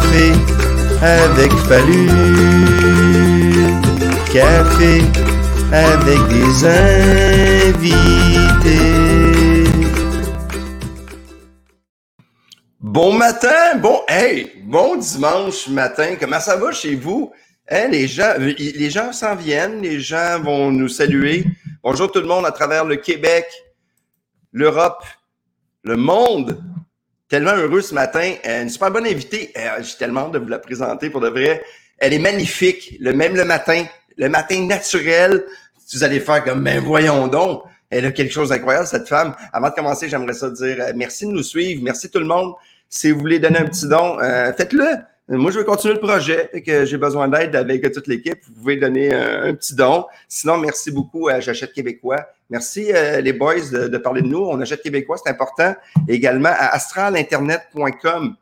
Café avec Fallu. Café avec des invités. Bon matin, bon, hey, bon dimanche matin. Comment ça va chez vous? Hein, les gens, les gens s'en viennent, les gens vont nous saluer. Bonjour tout le monde à travers le Québec, l'Europe, le monde. Tellement heureux ce matin. Euh, une super bonne invitée. Euh, j'ai tellement hâte de vous la présenter pour de vrai. Elle est magnifique. Le même le matin, le matin naturel. Vous allez faire comme, ben voyons donc. Elle a quelque chose d'incroyable, cette femme. Avant de commencer, j'aimerais ça dire euh, merci de nous suivre. Merci tout le monde. Si vous voulez donner un petit don, faites-le. Moi, je veux continuer le projet et que j'ai besoin d'aide avec toute l'équipe. Vous pouvez donner un, petit don. Sinon, merci beaucoup à J'achète québécois. Merci euh, les boys de, parler de nous. On achète québécois, c'est important. Et également à astralinternet.com.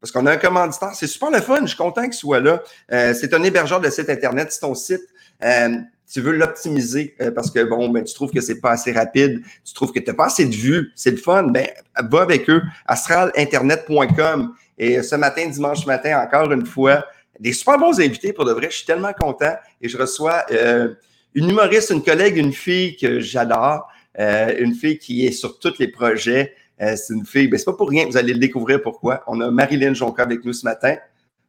Parce qu'on a un commanditaire. C'est super le fun. Je suis content qu'il soit là. Euh, c'est un hébergeur de site Internet. C'est ton site. Euh, tu veux l'optimiser parce que bon, ben, tu trouves que c'est pas assez rapide, tu trouves que tu n'as pas assez de vues, c'est le fun, ben, va avec eux, astralinternet.com. Et ce matin, dimanche matin, encore une fois, des super bons invités pour de vrai. Je suis tellement content et je reçois euh, une humoriste, une collègue, une fille que j'adore, euh, une fille qui est sur tous les projets. Euh, c'est une fille, ben, c'est pas pour rien, vous allez le découvrir pourquoi. On a Marilyn Jonca avec nous ce matin.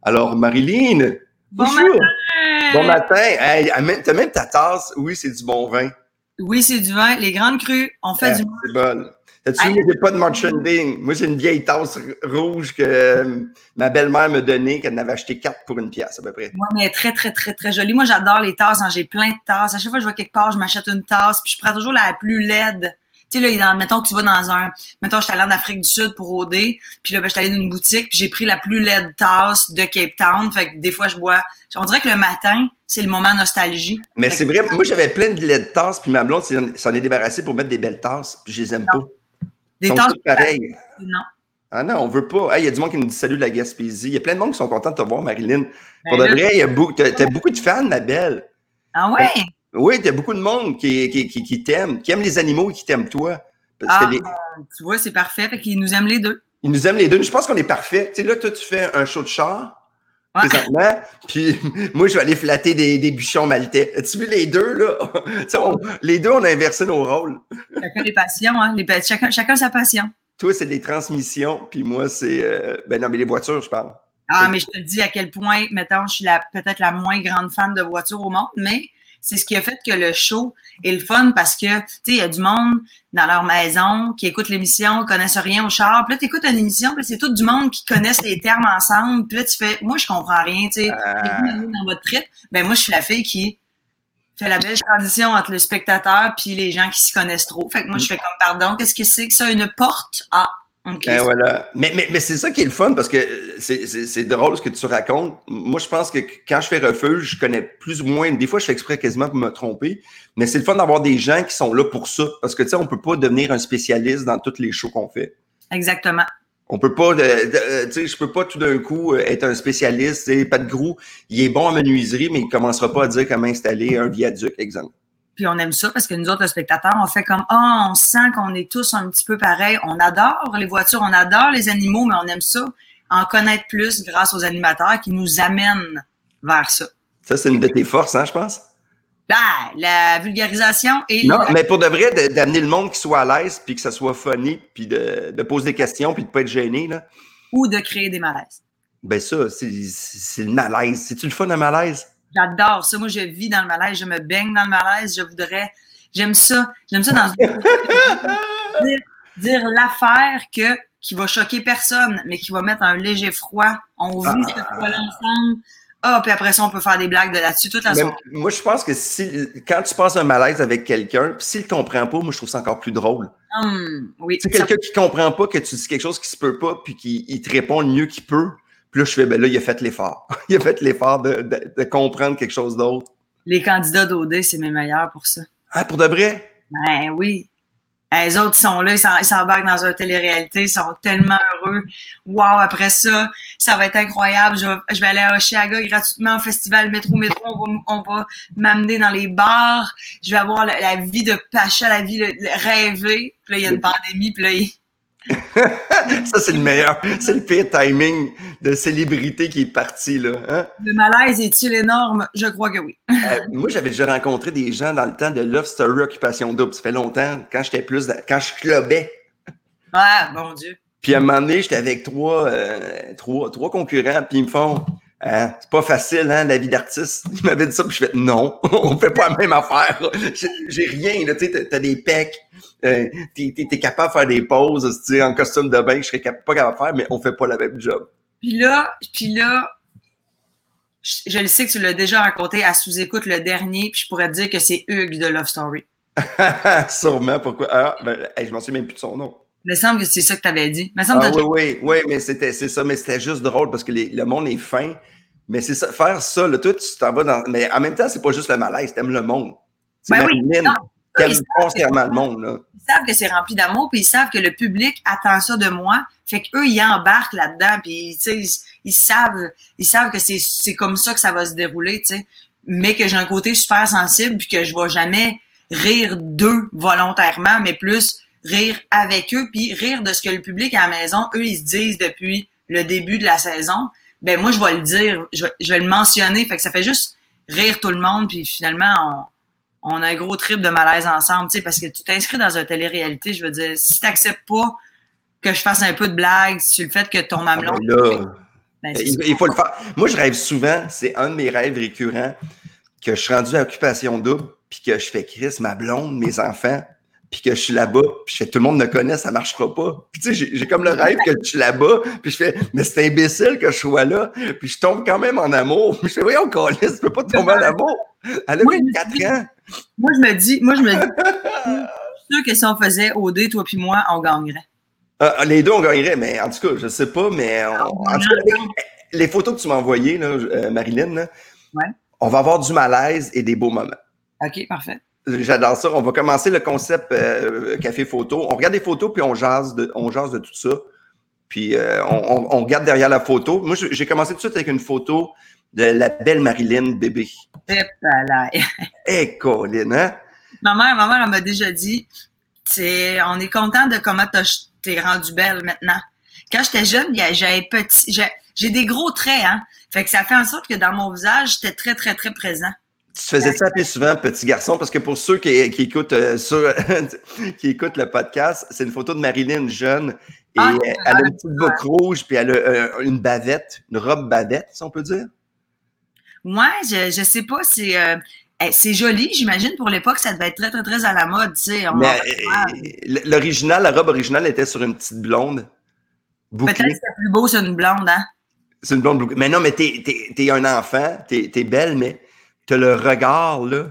Alors, Marilyn, bon bonjour. Matin. Bon matin. Hey, t'as même ta tasse. Oui, c'est du bon vin. Oui, c'est du vin. Les grandes crues, on fait du du C'est bon. T'as-tu vu, j'ai pas de marchanding. Moi, j'ai une vieille tasse rouge que euh, ma belle-mère me donnait, qu'elle en avait acheté quatre pour une pièce à peu près. Oui, mais très, très, très, très jolie. Moi, j'adore les tasses. Hein. J'ai plein de tasses. À chaque fois que je vais quelque part, je m'achète une tasse, puis je prends toujours la plus laide. Tu sais, là, mettons que tu vas dans un. Mettons, je suis allée en Afrique du Sud pour OD, puis là, ben, je suis allée dans une boutique, puis j'ai pris la plus laide tasse de Cape Town. Fait que des fois, je bois. On dirait que le matin, c'est le moment nostalgie. Mais c'est vrai, moi, j'avais plein de laide tasses, puis ma blonde s'en est débarrassée pour mettre des belles tasses, puis je les aime pas. Des tasses pareilles. Non. Ah non, on veut pas. Il y a du monde qui nous dit salut de la Gaspésie. Il y a plein de monde qui sont contents de te voir, Marilyn. Pour ben de vrai, il y a beaucoup, t'as, beaucoup de fans, ma belle. Ah ouais? Oui, t'as beaucoup de monde qui, qui, qui, qui t'aime, qui aime les animaux et qui t'aiment toi. ah, tu vois, c'est parfait. Fait qu'ils nous aiment les deux. Ils nous aiment les deux. Je pense qu'on est parfait. Tu sais, là, toi, tu fais un show de char. Présentement, puis moi, je vais aller flatter des, des bichons maltais. As-tu vu les deux, là? les deux, on a inversé nos rôles. Chacun les passions, hein? Les, chacun, chacun sa passion. Toi, c'est les transmissions, puis moi, c'est. Euh, ben non, mais les voitures, je parle. Ah, mais je te dis à quel point, mettons, je suis peut-être la moins grande fan de voitures au monde, mais c'est ce qui a fait que le show est le fun parce que, tu sais, il y a du monde dans leur maison qui écoute l'émission, connaissent rien au char. Puis là, tu écoutes une émission, puis c'est tout du monde qui connaissent les termes ensemble. Puis là, tu fais, moi, je comprends rien, tu sais. Euh... dans votre trip. Ben, moi, je suis la fille qui fait la belle transition entre le spectateur puis les gens qui s'y connaissent trop. Fait que moi, je fais comme, pardon, qu'est-ce que c'est que ça, une porte? Ah, ben voilà. Mais, mais, mais c'est ça qui est le fun parce que c'est drôle ce que tu racontes. Moi, je pense que quand je fais refuge, je connais plus ou moins. Des fois, je fais exprès quasiment pour me tromper. Mais c'est le fun d'avoir des gens qui sont là pour ça. Parce que tu sais, on peut pas devenir un spécialiste dans toutes les shows qu'on fait. Exactement. On peut pas, tu sais, je peux pas tout d'un coup être un spécialiste. Pas de Grou, il est bon en menuiserie, mais il commencera pas à dire comment installer un viaduc, exemple. Puis on aime ça parce que nous autres, le spectateur, on fait comme Ah, on sent qu'on est tous un petit peu pareil. On adore les voitures, on adore les animaux, mais on aime ça. En connaître plus grâce aux animateurs qui nous amènent vers ça. Ça, c'est une de tes forces, hein, je pense? Ben, la vulgarisation et. Non, mais pour de vrai, d'amener le monde qui soit à l'aise, puis que ça soit funny, puis de, de, poser des questions, puis de pas être gêné. Là. Ou de créer des malaises. Ben ça, c'est le malaise. C'est-tu le fun, un malaise? J'adore ça. Moi, je vis dans le malaise, je me baigne dans le malaise. Je voudrais. J'aime ça. J'aime ça dans dire, dire l'affaire que qui va choquer personne, mais qui va mettre un léger froid. On vit ah. cette fois-là ensemble. Ah, puis après ça, on peut faire des blagues de là-dessus toute la soirée. Moi, je pense que si quand tu passes un malaise avec quelqu'un, s'il ne comprend pas, moi, je trouve ça encore plus drôle. Hum, oui. C'est quelqu'un qui comprend pas que tu dis quelque chose qui se peut pas, puis qui te répond le mieux qu'il peut. Puis là, je fais, ben là, il a fait l'effort. il a fait l'effort de, de, comprendre quelque chose d'autre. Les candidats d'OD, c'est mes meilleurs pour ça. Ah, pour de vrai? Ben oui. Les autres, ils sont là, ils s'embarquent dans une télé-réalité, ils sont tellement heureux. Wow, après ça, ça va être incroyable. Je vais, je vais aller à Oshiaga gratuitement au festival Métro Métro. On va, on va m'amener dans les bars. Je vais avoir la, vie de Pacha, la vie de, rêver. Puis là, il y a une pandémie, puis là, il, ça, c'est le meilleur. C'est le pire timing de célébrité qui est parti, là. Hein? Le malaise est-il énorme? Je crois que oui. Euh, moi, j'avais déjà rencontré des gens dans le temps de Love Story Occupation Double. Ça fait longtemps, quand j'étais plus. Quand je clubais. Ah, mon Dieu. Puis à un moment donné, j'étais avec trois, euh, trois, trois concurrents, puis ils me font Hein? C'est pas facile, hein, la vie d'artiste. Il m'avait dit ça, puis je fais non, on fait pas la même affaire. J'ai rien, tu sais, t'as des pecs, euh, t'es es, capable de faire des pauses, tu sais, en costume de bain, je serais pas capable de faire, mais on fait pas la même job. Puis là, puis là, je, le sais que tu l'as déjà raconté à sous-écoute le dernier, puis je pourrais te dire que c'est Hugues de Love Story. Sûrement, pourquoi? Ah, ben, je m'en souviens même plus de son nom. Il me semble que c'est ça que tu avais dit. Me semble ah, oui, oui, oui, mais c'était c'est ça, mais c'était juste drôle parce que le monde est fin. Mais c'est ça, faire ça, là, toi, tu t'en vas dans. Mais en même temps, c'est pas juste le malaise, t'aimes le monde. C'est ben Marilyn qui aime constamment le monde. Là. Ils savent que c'est rempli d'amour, puis ils savent que le public attend ça de moi. Fait qu'eux, ils embarquent là-dedans, puis ils, ils savent, ils savent que c'est comme ça que ça va se dérouler, tu sais. Mais que j'ai un côté super sensible, puis que je vais jamais rire d'eux volontairement, mais plus rire avec eux, puis rire de ce que le public à la maison, eux, ils se disent depuis le début de la saison ben moi, je vais le dire, je, vais le mentionner. Fait que ça fait juste rire tout le monde, puis finalement, on, a un gros trip de malaise ensemble, tu sais, parce que tu t'inscris dans une télé-réalité, je veux dire, si tu n'acceptes pas que je fasse un peu de blague sur le fait que ton ah, mamelon... Ben, il, faut le faire. Moi, je rêve souvent, c'est un de mes rêves récurrents, que je suis rendu à Occupation Double, puis que je fais Chris, ma blonde, mes enfants, puis que je suis là-bas, puis je fais tout le monde me connaît, ça marchera pas. Puis tu sais, j'ai comme le rêve que je suis là-bas, puis je fais, mais c'est imbécile que je sois là, puis je tombe quand même en amour. Puis je fais, voyons, Calis, tu peux pas tomber en amour. Elle a 24 ans. Moi, je me dis, moi, je me dis, je suis sûr que si on faisait OD, toi puis moi, on gagnerait. Ah, les deux, on gagnerait, mais en tout cas, je sais pas, mais en tout cas, les, photos que tu m'as envoyées, là, euh, Marilyn, on va avoir du malaise et des beaux moments. OK, parfait. J'adore ça. On va commencer le concept euh, café photo. On regarde des photos puis on jase de, on jase de tout ça. Puis euh, on, on, regarde derrière la photo. Moi, j'ai commencé tout de suite avec une photo de la belle Marilyn bébé. Eh, Colin, hein? Ma mère, ma mère, elle m'a déjà dit, on est content de comment t'es rendue belle maintenant. Quand j'étais jeune, j'avais petit, j'ai des gros traits, hein. Fait que ça fait en sorte que dans mon visage, j'étais très, très, très présent. Tu faisais ça plus souvent petit garçon parce que pour ceux qui, écoutent euh, qui écoutent le podcast, c'est une photo de Marilyn jeune et ah, elle a une petite boucle rouge puis elle a euh, une bavette, une robe bavette, si on peut dire. Ouais, je, je sais pas, c'est euh, eh, c'est joli, j'imagine pour l'époque ça devait être très très très à la mode, tu sais. L'original, la robe originale était sur une petite blonde. Peut-être que c'est plus beau sur une blonde, hein. C'est une blonde Mais non, mais t'es es, un enfant, t'es es belle, mais tu le regard, là.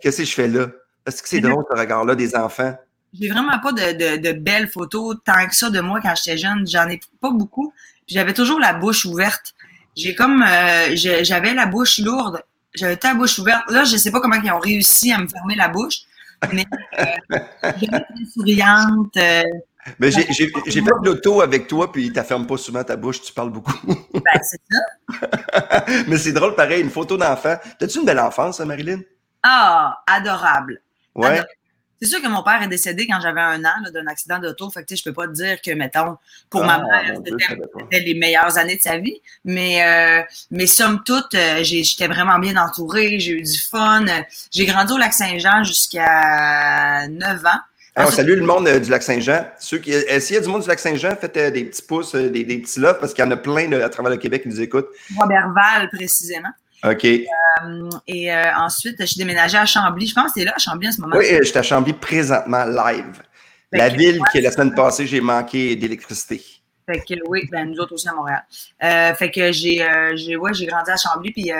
Qu'est-ce que je fais là? Est-ce que c'est drôle, ce regard-là des enfants? J'ai vraiment pas de, de, belles photos tant que ça de moi quand j'étais jeune. J'en ai pas beaucoup. J'avais toujours la bouche ouverte. J'ai comme euh, j'avais la bouche lourde. J'avais la bouche ouverte. Là, je sais pas comment ils ont réussi à me fermer la bouche. Mais euh, j'étais souriante. Euh, mais j'ai fait de l'auto avec toi, puis il t'afferme pas souvent ta bouche, tu parles beaucoup. ben, c'est ça. Mais c'est drôle, pareil, une photo d'enfant. T'as-tu une belle enfance, hein, Marilyn? Ah, adorable. Ouais. C'est sûr que mon père est décédé quand j'avais un an d'un accident d'auto. Fait que je peux pas te dire que, mettons, pour ma ah, mère, c'était les meilleures années de sa vie. Mais, euh, mais somme toute, euh, j'étais vraiment bien entourée, j'ai eu du fun. J'ai grandi au lac Saint-Jean jusqu'à 9 ans. Alors, ah, salut le monde euh, du lac Saint-Jean. Ceux qui, euh, s'il y a du monde du lac Saint-Jean, faites euh, des petits pouces, des, des, petits loves parce qu'il y en a plein à travers le Québec qui nous écoutent. Robertval, précisément. OK. et ensuite, je suis déménagé à Chambly. Je pense que c'est là, à Chambly, en ce moment. Oui, je suis à Chambly présentement, live. la ville qui, la semaine passée, j'ai manqué d'électricité. Fait que oui, ben, nous autres aussi à Montréal. fait que j'ai, j'ai, ouais, j'ai grandi à Chambly, puis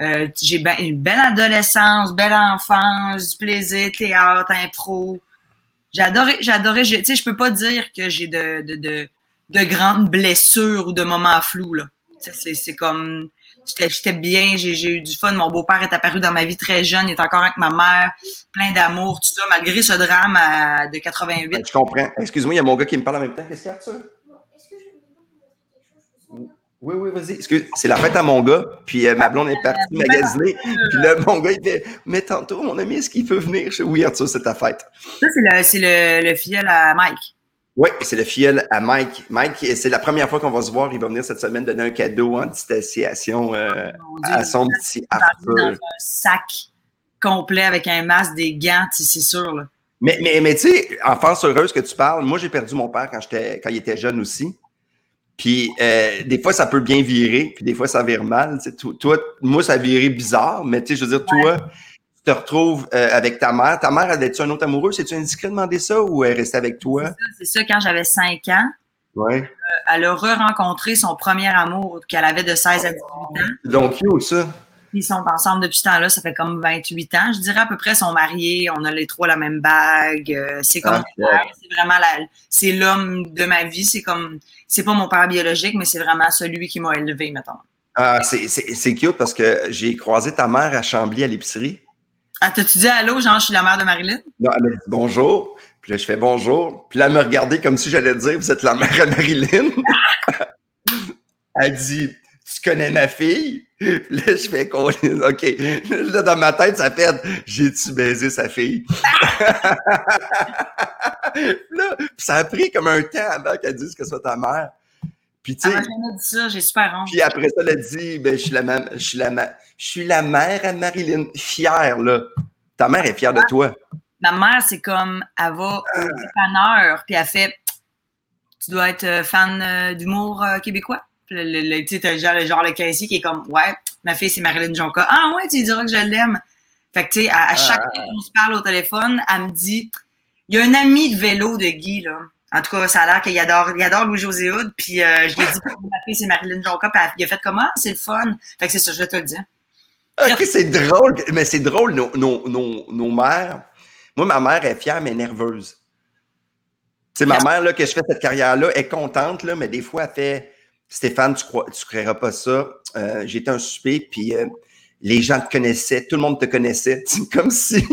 euh, j'ai ben, une belle adolescence, belle enfance, du plaisir, théâtre, impro. J'adorais, j'adorais, tu sais, je peux pas dire que j'ai de, de, de, de, grandes blessures ou de moments flous, là. C'est comme. J'étais bien, j'ai eu du fun. Mon beau-père est apparu dans ma vie très jeune. Il est encore avec ma mère, plein d'amour, tout ça, malgré ce drame de 88. je comprends. Excuse-moi, il y a mon gars qui me parle en même temps. Qu'est-ce qu'il y a? Oui, oui, vas-y. C'est la fête à mon gars, puis euh, ma blonde est partie magasiner. Puis là, mon gars, il fait Mais tantôt, mon ami, est-ce qu'il peut venir? Je Oui, Arthur, c'est ta fête. Ça, c'est le, le, le filleul à Mike. Oui, c'est le filleul à Mike. Mike, c'est la première fois qu'on va se voir. Il va venir cette semaine donner un cadeau en distanciation euh, à son petit Arthur. Dans un sac complet avec un masque, des gants, c'est sûr. Là. Mais, mais, mais tu sais, enfance heureuse que tu parles, moi, j'ai perdu mon père quand, quand il était jeune aussi. Puis euh, des fois, ça peut bien virer, puis des fois, ça vire mal. Toi, moi, ça a viré bizarre, mais tu sais, je veux dire, toi, tu te retrouves euh, avec ta mère. Ta mère, elle était-tu un autre amoureux? C'est-tu indiscret de demander ça ou elle restait avec toi? C'est ça, quand j'avais 5 ans. Ouais. Euh, elle a re-rencontré son premier amour qu'elle avait de 16 à 18 ans. Donc, où ça? Ils sont ensemble depuis ce temps-là, ça fait comme 28 ans. Je dirais à peu près, sont mariés, on a les trois la même bague. c'est comme ah, c'est vraiment la, c'est l'homme de ma vie. C'est comme, c'est pas mon père biologique, mais c'est vraiment celui qui m'a élevé, mettons. Ah, c'est cute parce que j'ai croisé ta mère à Chambly à l'épicerie. Ah, t'as-tu dit allô, genre, je suis la mère de Marilyn? Non, elle m'a dit bonjour. Puis là, je fais bonjour. Puis là, elle me regardait comme si j'allais dire, vous êtes la mère de Marilyn. elle dit, connais ma fille? Là, je fais qu'on OK. Là, dans ma tête, ça fait J'ai-tu baisé sa fille? là, ça a pris comme un temps avant qu'elle dise que ce soit ta mère. Puis, tu sais. dit ça, j'ai super honte. Puis après ça, elle a dit ben, je, suis la je, suis la je suis la mère à Marilyn. Fière, là. Ta mère est fière de toi. Ma mère, c'est comme, elle va au dépanneur, puis elle fait Tu dois être euh, fan euh, d'humour euh, québécois? Le, le, tu sais, genre, genre le caissier qui est comme, ouais, ma fille, c'est Marilyn Jonka. Ah ouais, tu diras que je l'aime. Fait que, tu sais, à, à, chaque ah. fois qu'on se parle au téléphone, elle me dit, il y a un ami de vélo de Guy, là. En tout cas, ça a l'air qu'il adore, il adore Louis-José Hood. Puis euh, je lui ai dit, ma fille, c'est Marilyn Jonka. Puis il a fait comment? C'est le fun. Fait que c'est ça, je vais te le dire. OK, c'est drôle. Mais c'est drôle, nos, nos, nos, nos mères. Moi, ma mère est fière, mais nerveuse. Tu sais, ma mère, là, que je fais cette carrière-là, est contente, là, mais des fois, elle fait Stéphane, tu crois, tu créeras pas ça. Euh, J'étais un souper, puis euh, les gens te connaissaient, tout le monde te connaissait. Comme si.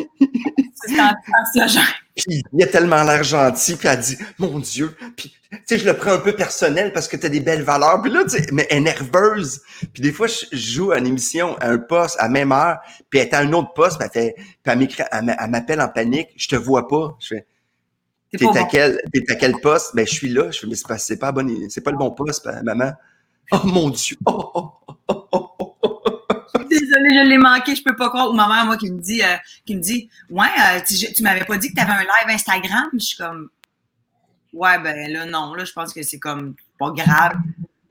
puis il a tellement l'air gentil, puis elle dit Mon Dieu, puis tu sais, je le prends un peu personnel parce que tu as des belles valeurs. Puis là, tu sais, mais elle est nerveuse. Puis des fois, je joue à une émission, à un poste, à même heure, puis elle est à un autre poste, puis elle, fait, elle m'appelle en panique, je te vois pas. Je fais T'es à, quel, à quel poste? Ben, je suis là. Je fais, mais c'est pas, c'est pas, bon, c'est pas le bon poste, ben, maman. Oh mon Dieu! Oh, oh, oh, Désolée, je l'ai manqué, je peux pas croire. Ou ma mère, moi, qui me dit, euh, qui me dit Ouais, euh, tu, tu m'avais pas dit que tu avais un live Instagram. Je suis comme Ouais, ben là, non, là, je pense que c'est comme pas grave.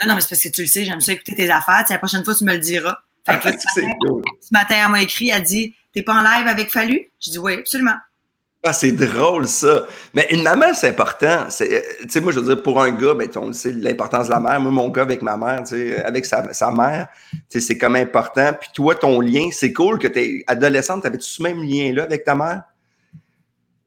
Non, non, mais c'est parce que tu le sais, j'aime ça écouter tes affaires. la prochaine fois, tu me le diras. Fait que, ce, matin, ce matin, elle m'a écrit, elle dit T'es pas en live avec Fallu? Je dis Oui, absolument. Ah, c'est drôle, ça. Mais une maman, c'est important. Tu sais, moi, je veux dire, pour un gars, ben, on l'importance de la mère. Moi, mon gars avec ma mère, tu sais, avec sa, sa mère, c'est comme important. Puis toi, ton lien, c'est cool que tu es adolescente. Avais-tu ce même lien-là avec ta mère?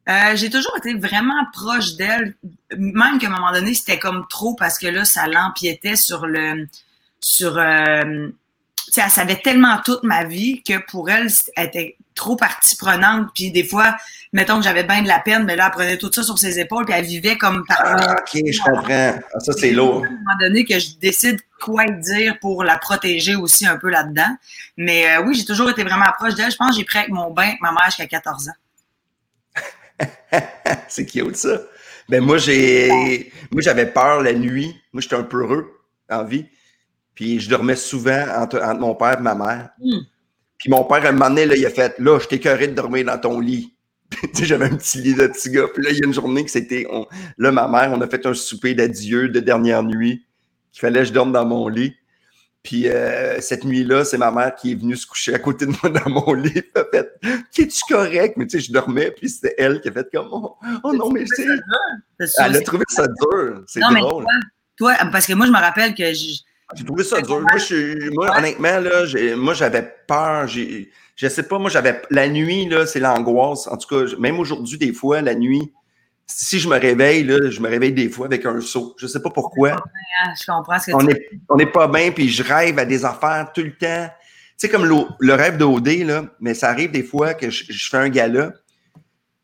Euh, j'ai toujours été vraiment proche d'elle, même qu'à un moment donné, c'était comme trop parce que là, ça l'empiétait sur le. sur euh, sais, elle savait tellement toute ma vie que pour elle, elle était trop partie prenante. Puis des fois, mettons que j'avais bien de la peine, mais là, elle prenait tout ça sur ses épaules, puis elle vivait comme par. Ah, ok, je comprends. Ah, ça, c'est lourd. À un moment donné, que je décide quoi dire pour la protéger aussi un peu là-dedans. Mais euh, oui, j'ai toujours été vraiment proche d'elle. Je pense que j'ai pris avec mon bain ma mère jusqu'à 14 ans. c'est cute, ça. Ben, moi, j'ai. Moi, j'avais peur la nuit. Moi, j'étais un peu heureux en vie. Puis je dormais souvent entre, mon père et ma mère. Hmm. Puis mon père, à un moment donné, là, il a fait Là, je t'écœurais de dormir dans ton lit. j'avais un petit lit de petit gars. Puis là, il y a une journée que c'était. Là, ma mère, on a fait un souper d'adieu de dernière nuit. Qu'il fallait que je dorme dans mon lit. Puis euh, cette nuit-là, c'est ma mère qui est venue se coucher à côté de moi dans mon lit. Elle a fait Es-tu correct? Mais tu sais, je dormais, puis c'était elle qui a fait comme Oh, oh non, mais c'est. Elle a trouvé ça dur. C'est drôle. toi, parce que moi, je me rappelle que. J'ai trouvé ça dur. Moi, je, moi honnêtement, là, moi, j'avais peur. Je sais pas, moi, j'avais. La nuit, là, c'est l'angoisse. En tout cas, même aujourd'hui, des fois, la nuit, si je me réveille, là, je me réveille des fois avec un saut. Je sais pas pourquoi. Hein, je comprends ce que on tu est, on n'est pas bien, puis je rêve à des affaires tout le temps. Tu sais, comme le, le rêve d'OD, là, mais ça arrive des fois que je, je fais un gala,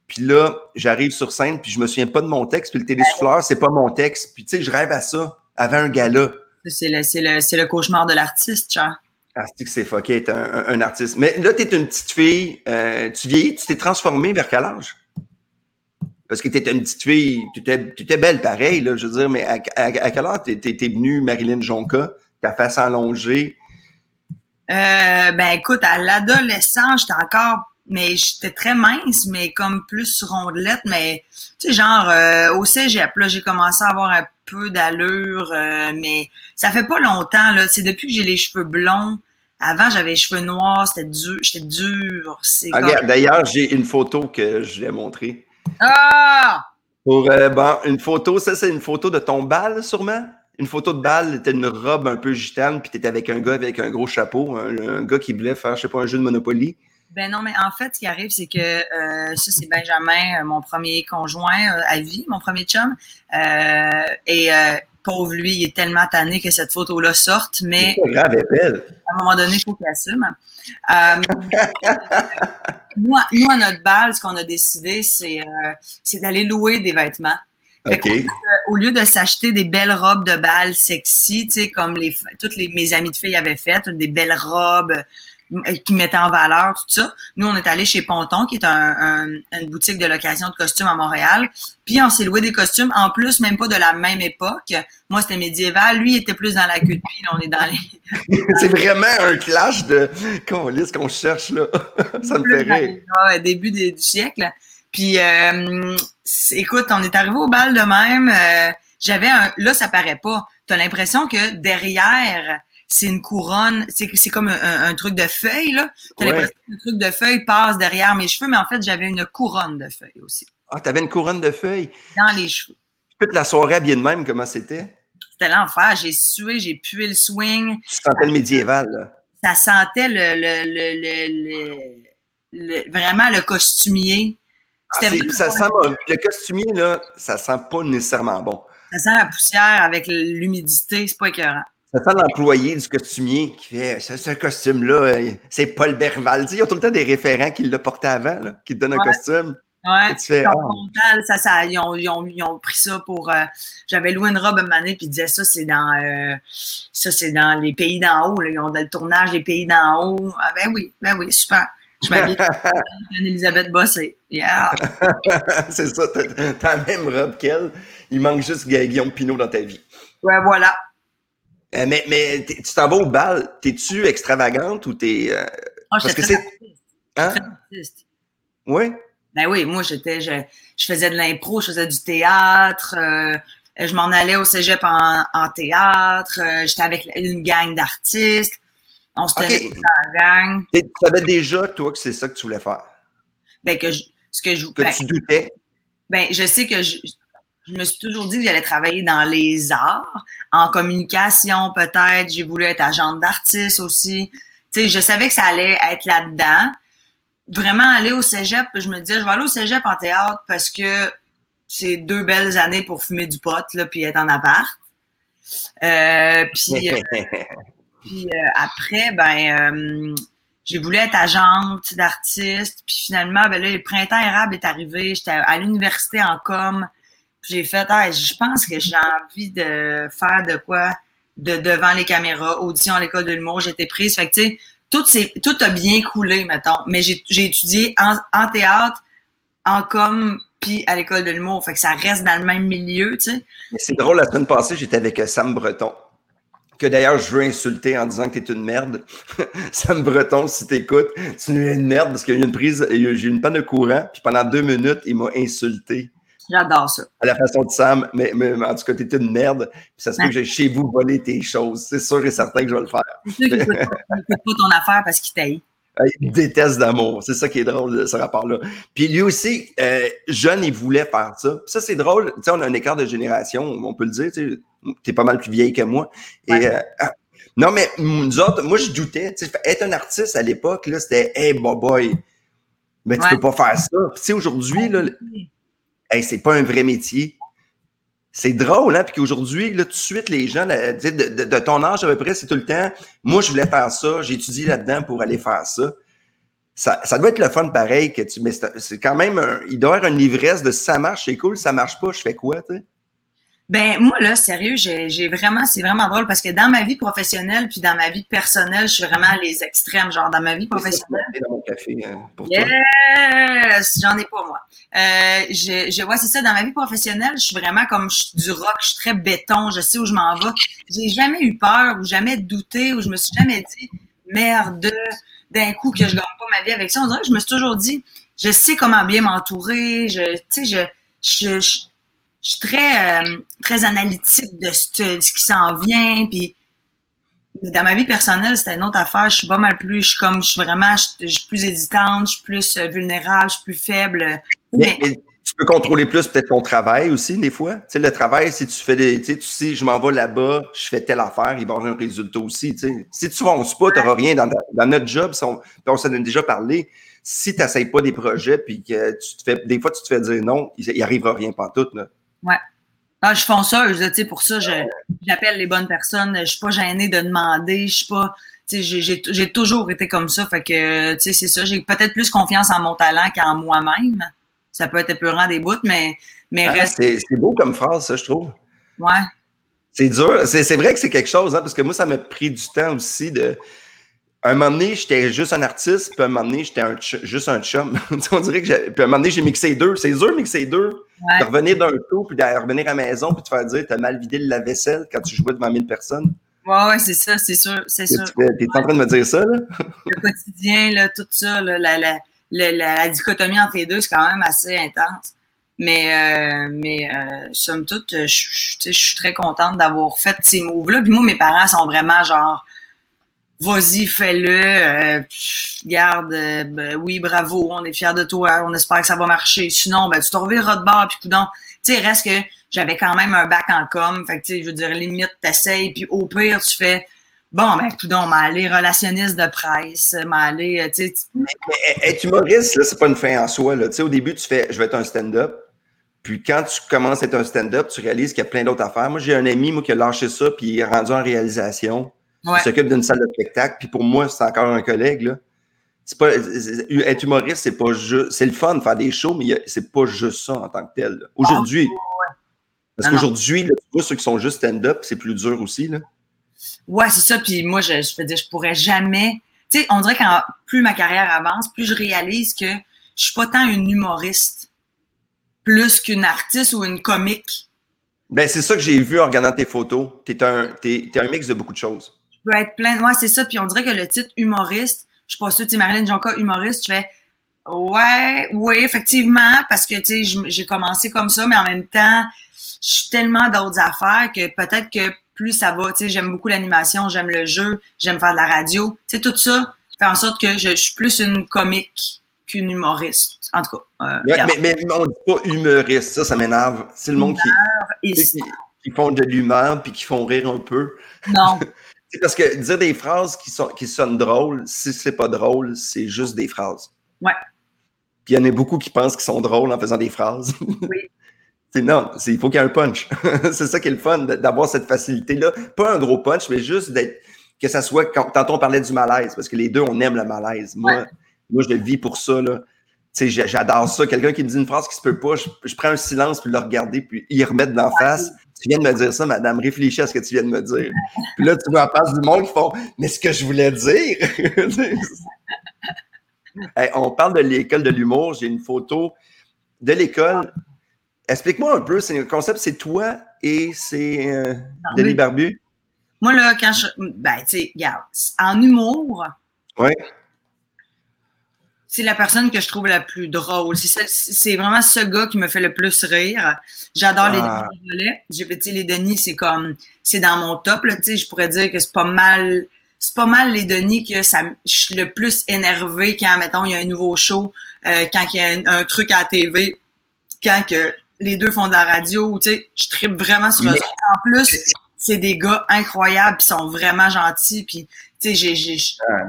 puis là, j'arrive sur scène, puis je me souviens pas de mon texte, puis le télésouffleur, c'est pas mon texte. Puis tu sais, je rêve à ça avant un gala. C'est le, c'est le, c'est le cauchemar de l'artiste, Charles. Ah, c'est fucké être un, un- artiste. Mais là, tu es une petite fille, euh, tu vieillis, tu t'es transformée vers quel âge? Parce que tu étais une petite fille, tu étais, belle pareil, là, je veux dire, mais à, à, à quel âge t'es, t'es, t'es venue Marilyn Jonca, ta face allongée? Euh, ben écoute, à l'adolescence, j'étais encore, mais j'étais très mince, mais comme plus rondelette, mais tu sais, genre euh, au cégep, là, j'ai commencé à avoir un peu d'allure, euh, mais ça fait pas longtemps, là. C'est depuis que j'ai les cheveux blonds. Avant, j'avais les cheveux noirs, c'était dur, j'étais dur. Ah, comme- regarde, D'ailleurs, j'ai une photo que je vais montrer. Ah! Pour, euh, bon, une photo, ça, c'est une photo de ton bal, sûrement? Une photo de bal, t'étais une robe un peu gitane, puis t'étais avec un gars avec un gros chapeau, un, un gars qui voulait faire, je sais pas, un jeu de Monopoly. Ben non, mais en fait, ce qui arrive, c'est que euh, ça, c'est Benjamin, euh, mon premier conjoint euh, à vie, mon premier chum. Euh, et euh, pauvre lui, il est tellement tanné que cette photo-là sorte, mais C'est grave, elle à un moment donné, il faut qu'il assume. Euh, nous, à- nous, à notre bal, ce qu'on a décidé, c'est euh, c'est d'aller louer des vêtements. Au lieu de s'acheter des belles robes de bal sexy, tu sais, comme les, toutes les, mes amies de filles avaient fait, des belles robes qui mettaient en valeur, tout ça. Nous, on est allé chez Ponton, qui est un, un- une boutique de location de costumes à Montréal. Puis, on s'est loué des costumes, en plus, même pas de la même époque. Moi, c'était médiéval. Lui, il était plus dans la queue de. Là, on est dans les... c'est vraiment un clash de ce qu'on cherche, là. ça me fait rire. ouais, début des- du siècle. Puis, euh, écoute, on est arrivé au bal de même. euh, J'avais un. Là, ça paraît pas. Tu as l'impression que derrière, c'est une couronne. C'est comme un, un truc de feuilles, là. Tu as Ouais. l'impression que le truc de feuilles passe derrière mes cheveux, mais en fait, j'avais une couronne de feuilles aussi. Ah, t'avais une couronne de feuilles. Dans les cheveux. Toute la soirée habillée de même, comment c'était? C'était l'enfer. J'ai sué, j'ai pué le swing. Tu sentais le médiéval, là. Ça sentait le, le, le, le, vraiment le costumier. Ah, ça sent, le costumier, là, ça sent pas nécessairement bon. Ça sent la poussière avec l'humidité, c'est pas écœurant. Ça sent l'employé du costumier qui fait ce, ce costume-là, euh, c'est Paul Berval. Tu sais, ils ont tout le temps des référents qui l'ont porté avant, là, qui te donnent un costume. Ouais. Tu fais, ça, ça, ils, ont, ils, ont, ils ont pris ça pour. euh, J'avais loué une robe une année, puis ils disaient ça, c'est dans euh, ça, c'est dans les pays d'en haut. Là. Ils ont dans le tournage des pays d'en haut. Ah, ben oui, ben oui, super. Je m'habille Anne-Elisabeth Bossé. Yeah. c'est ça, t'as la même robe qu'elle. Il manque juste Gu- Guillaume Pinot dans ta vie. Ouais, voilà. Euh, mais mais tu t'en vas au bal, t'es-tu extravagante ou t'es. euh, Ah, Parce que c'est- hein? Oui? Ben oui, moi, j'étais, je, je faisais de l'impro, je faisais du théâtre, euh, je m'en allais au cégep en, en théâtre, euh, j'étais avec une gang d'artistes, on se tenait Ok. dans la gang. Tu savais déjà, toi, que c'est ça que tu voulais faire? Ben, que je, ce que je, Que ben, tu doutais? ben, je sais que je, je me suis toujours dit que j'allais travailler dans les arts, en communication peut-être, j'ai voulu être agente d'artiste aussi. Tu sais, je savais que ça allait être là-dedans. Vraiment aller au cégep, je me disais, je vais aller au cégep en théâtre parce que c'est deux belles années pour fumer du pot, là, puis être en appart. Euh, puis, euh, puis euh, après, ben, j'ai voulu être agente d'artiste. Puis finalement, ben là, le printemps érable est arrivé. J'étais à l'université en com. J'ai fait, ah, je pense que j'ai envie de faire de quoi de devant les caméras, audition à l'école de l'humour. J'étais prise. Fait que, tu sais, tout, tout a bien coulé, mettons. Mais j'ai j'ai étudié en, en théâtre, en com, puis à l'école de l'humour. Fait que ça reste dans le même milieu, tu sais. C'est drôle, la semaine passée, j'étais avec euh, Sam Breton, que d'ailleurs je veux insulter en disant que t'es une merde. Sam Breton, si t'écoutes, tu es une merde parce qu'il y a eu une prise, j'ai eu une panne de courant, puis pendant deux minutes, il m'a insulté J'adore ça. à la façon de Sam, mais, mais en tout cas, t'es une merde, puis ça se peut que j'ai chez vous volé tes choses. C'est sûr et certain que je vais le faire. C'est sûr qu'il n'écoute pas, ton affaire parce qu'il taille. Il déteste d'amour. C'est ça qui est drôle, de ce rapport-là. Puis lui aussi, euh, jeune, il voulait faire ça. Puis ça, c'est drôle. Tu sais, on a un écart de génération, on peut le dire. Tu es pas mal plus vieille que moi. Et, Ouais. euh, ah, non, mais nous autres, moi, je doutais. Tu sais, être un artiste à l'époque, c'était « Hey, boy, boy, mais tu Ouais. peux pas faire ça. » Puis tu sais, aujourd'hui, là, hey, c'est pas un vrai métier. C'est drôle, hein? Puis qu'aujourd'hui, là, tout de suite, les gens de, de, de, ton âge à peu près, c'est tout le temps. Moi, je voulais faire ça, j'ai étudié là-dedans pour aller faire ça. Ça, doit être le fun pareil que tu. Mais c'est quand même il doit y avoir une ivresse de ça marche, c'est cool, ça marche pas, je fais quoi, tu sais? Ben moi là, sérieux, j'ai vraiment, c'est vraiment drôle parce que dans ma vie professionnelle puis dans ma vie personnelle, je suis vraiment à les extrêmes. Genre dans ma vie professionnelle. Dans mon café, hein, yes, j'en ai pas moi. Euh, je, je vois c'est ça dans ma vie professionnelle, je suis vraiment comme je suis du rock, je suis très béton, je sais où je m'en vais. J'ai jamais eu peur ou jamais douté ou je me suis jamais dit merde d'un coup que je gagne pas ma vie avec ça. On dirait que je me suis toujours dit je sais comment bien m'entourer, je tu sais je je, je je suis très, euh, très analytique de ce, ce qui s'en vient. Puis dans ma vie personnelle, c'était une autre affaire. Je suis pas mal plus, je suis comme, je suis vraiment, je, suis plus hésitante, je suis plus euh, vulnérable, je suis plus faible. Mais, tu peux contrôler plus peut-être ton travail aussi, des fois. Tu sais, le travail, si tu fais des, tu sais, tu sais, je m'en vais là-bas, je fais telle affaire, il va y avoir un résultat aussi, tu sais. Si tu fonces pas, tu n'auras rien dans, dans, notre job, on, on s'en a déjà parlé. Si tu n'essayes pas des projets, puis que tu te fais, des fois, tu te fais dire non, il, n'y arrivera rien pas tout, là. Ouais. Ah, je fonceuse, tu sais, pour ça, j'appelle les bonnes personnes. Je suis pas gênée de demander. Je suis pas. Tu sais, j'ai toujours été comme ça. Fait que, tu sais, c'est ça. J'ai peut-être plus confiance en mon talent qu'en moi-même. Ça peut être épeurant des bouts, mais. mais ah, C'est beau comme phrase, ça, je trouve. Ouais. C'est dur. C'est vrai que c'est quelque chose, hein, parce que moi, ça m'a pris du temps aussi de un moment donné, j'étais juste un artiste, puis un moment donné, j'étais juste un chum. on dirait que puis un moment donné, j'ai mixé deux. C'est dur mixer deux. De revenir d'un tour, puis de revenir à la maison, puis te faire dire t'as mal vidé la vaisselle quand tu jouais devant 1000 personnes. Ouais, ouais, c'est ça, c'est sûr, c'est sûr. T'es en train de me dire ça, là? Le quotidien, là, tout ça, là, la, la, la, dichotomie entre les deux, c'est quand même assez intense. Mais, euh, mais euh, somme toute, je suis très contente d'avoir fait ces moves-là. Puis moi, mes parents sont vraiment genre vas-y, fais-le, euh, garde, euh, oui, bravo, on est fiers de toi, on espère que ça va marcher. Sinon, ben, tu te reviendras de bord, puis coudon. Tu sais, reste que j'avais quand même un bac en com, fait que, tu je veux dire, limite, t'essayes, puis au pire, tu fais, bon, ben, coudon, m'a aller relationniste de presse, m'a aller, euh, tu sais. Être humoriste, là, c'est pas une fin en soi, là. Tu sais, au début, tu fais, je vais être un stand-up. Puis quand tu commences à être un stand-up, tu réalises qu'il y a plein d'autres affaires. Moi, j'ai un ami, moi, qui a lâché ça, puis il est rendu en réalisation. Il s'occupe d'une salle de spectacle. Puis pour moi, c'est encore un collègue. Là. C'est pas, être humoriste, c'est pas juste. C'est le fun de faire des shows, mais c'est pas juste ça en tant que tel. Aujourd'hui. Ah, parce qu'aujourd'hui, tu vois, ceux qui sont juste stand-up, c'est plus dur aussi. Là. Ouais, c'est ça. Puis moi, je, je veux dire, je pourrais jamais. Tu sais, on dirait que plus ma carrière avance, plus je réalise que je suis pas tant une humoriste, plus qu'une artiste ou une comique. Ben, c'est ça que j'ai vu en regardant tes photos. T'es un, es, un mix de beaucoup de choses peut être plein. Ouais, c'est ça. Puis on dirait que le titre humoriste, je suis pas sûre, tu sais, Marilyn Jonka, humoriste, tu fais Ouais, oui, effectivement, parce que tu sais, j'ai commencé comme ça, mais en même temps, je suis tellement d'autres affaires que peut-être que plus ça va, tu sais, j'aime beaucoup l'animation, j'aime le jeu, j'aime faire de la radio. Tu sais, tout ça fait en sorte que je, suis plus une comique qu'une humoriste. En tout cas. Euh, mais, mais, on dit pas humoriste, ça, ça m'énerve. C'est le monde qui, qui, qui, font de l'humeur puis qui font rire un peu. Non. C'est parce que dire des phrases qui, sont, qui sonnent drôles, si c'est pas drôle, c'est juste des phrases. Ouais. Puis il y en a beaucoup qui pensent qu'ils sont drôles en faisant des phrases. Oui. c'est non, il faut qu'il y ait un punch. c'est ça qui est le fun, d'avoir cette facilité-là. Pas un gros punch, mais juste d'être que ça soit quand tantôt on parlait du malaise, parce que les deux, on aime le malaise. Moi, moi je le vis pour ça. Là. J'adore ça. Quelqu'un qui me dit une phrase qui se peut pas, je, prends un silence puis le regarder, puis y remettre d'en face tu viens de me dire ça, madame, réfléchis à ce que tu viens de me dire. Puis là, tu vois en face du monde qui font, mais ce que je voulais dire. on parle de l'école de l'humour. J'ai une photo de l'école. Explique-moi un peu, c'est le concept, c'est toi et c'est euh, Denis Barbu? Moi, là, quand je. Ben, tu sais, regarde, en humour. Ouais c'est la personne que je trouve la plus drôle. C'est vraiment ce gars qui me fait le plus rire. J'adore les ah. Denis J'ai fait, les Denis, c'est comme, c'est dans mon top, là, tu sais, je pourrais dire que c'est pas mal, c'est pas mal les Denis que ça, je suis le plus énervé quand, mettons, il y a un nouveau show, euh, quand il y a un, truc à la TV, quand que les deux font de la radio, tu sais, je tripe vraiment sur eux. En plus, c'est des gars incroyables, ils sont vraiment gentils, puis, tu sais, j'ai, ah,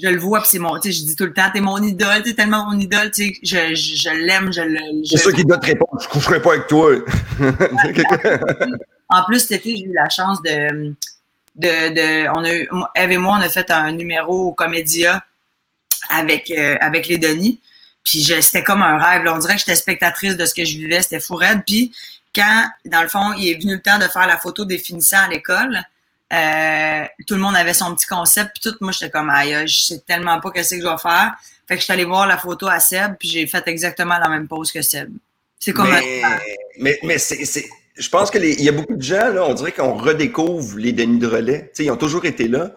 je le vois, puis c'est mon, tu sais, je dis tout le temps, t'es mon idole, t'es tellement mon idole, tu sais, je, je, je l'aime, je le. C'est ça qui doit te répondre, je coucherai pas avec toi. en plus, cet été, j'ai eu la chance de, de, de, on a eu, Eve et moi, on a fait un numéro au Comédia avec, euh, avec les Denis. Puis c'était comme un rêve. Là. On dirait que j'étais spectatrice de ce que je vivais, c'était fou raide. Puis quand, dans le fond, il est venu le temps de faire la photo des finissants à l'école, euh, tout le monde avait son petit concept, puis tout, moi, j'étais comme, aïe, je sais tellement pas qu'est-ce que je dois faire. Fait que je suis allée voir la photo à Seb, puis j'ai fait exactement la même pose que Seb. C'est comme Mais, mais, mais c'est, je pense qu'il y a beaucoup de gens, là, on dirait qu'on redécouvre les Denis de relais. sais, ils ont toujours été là.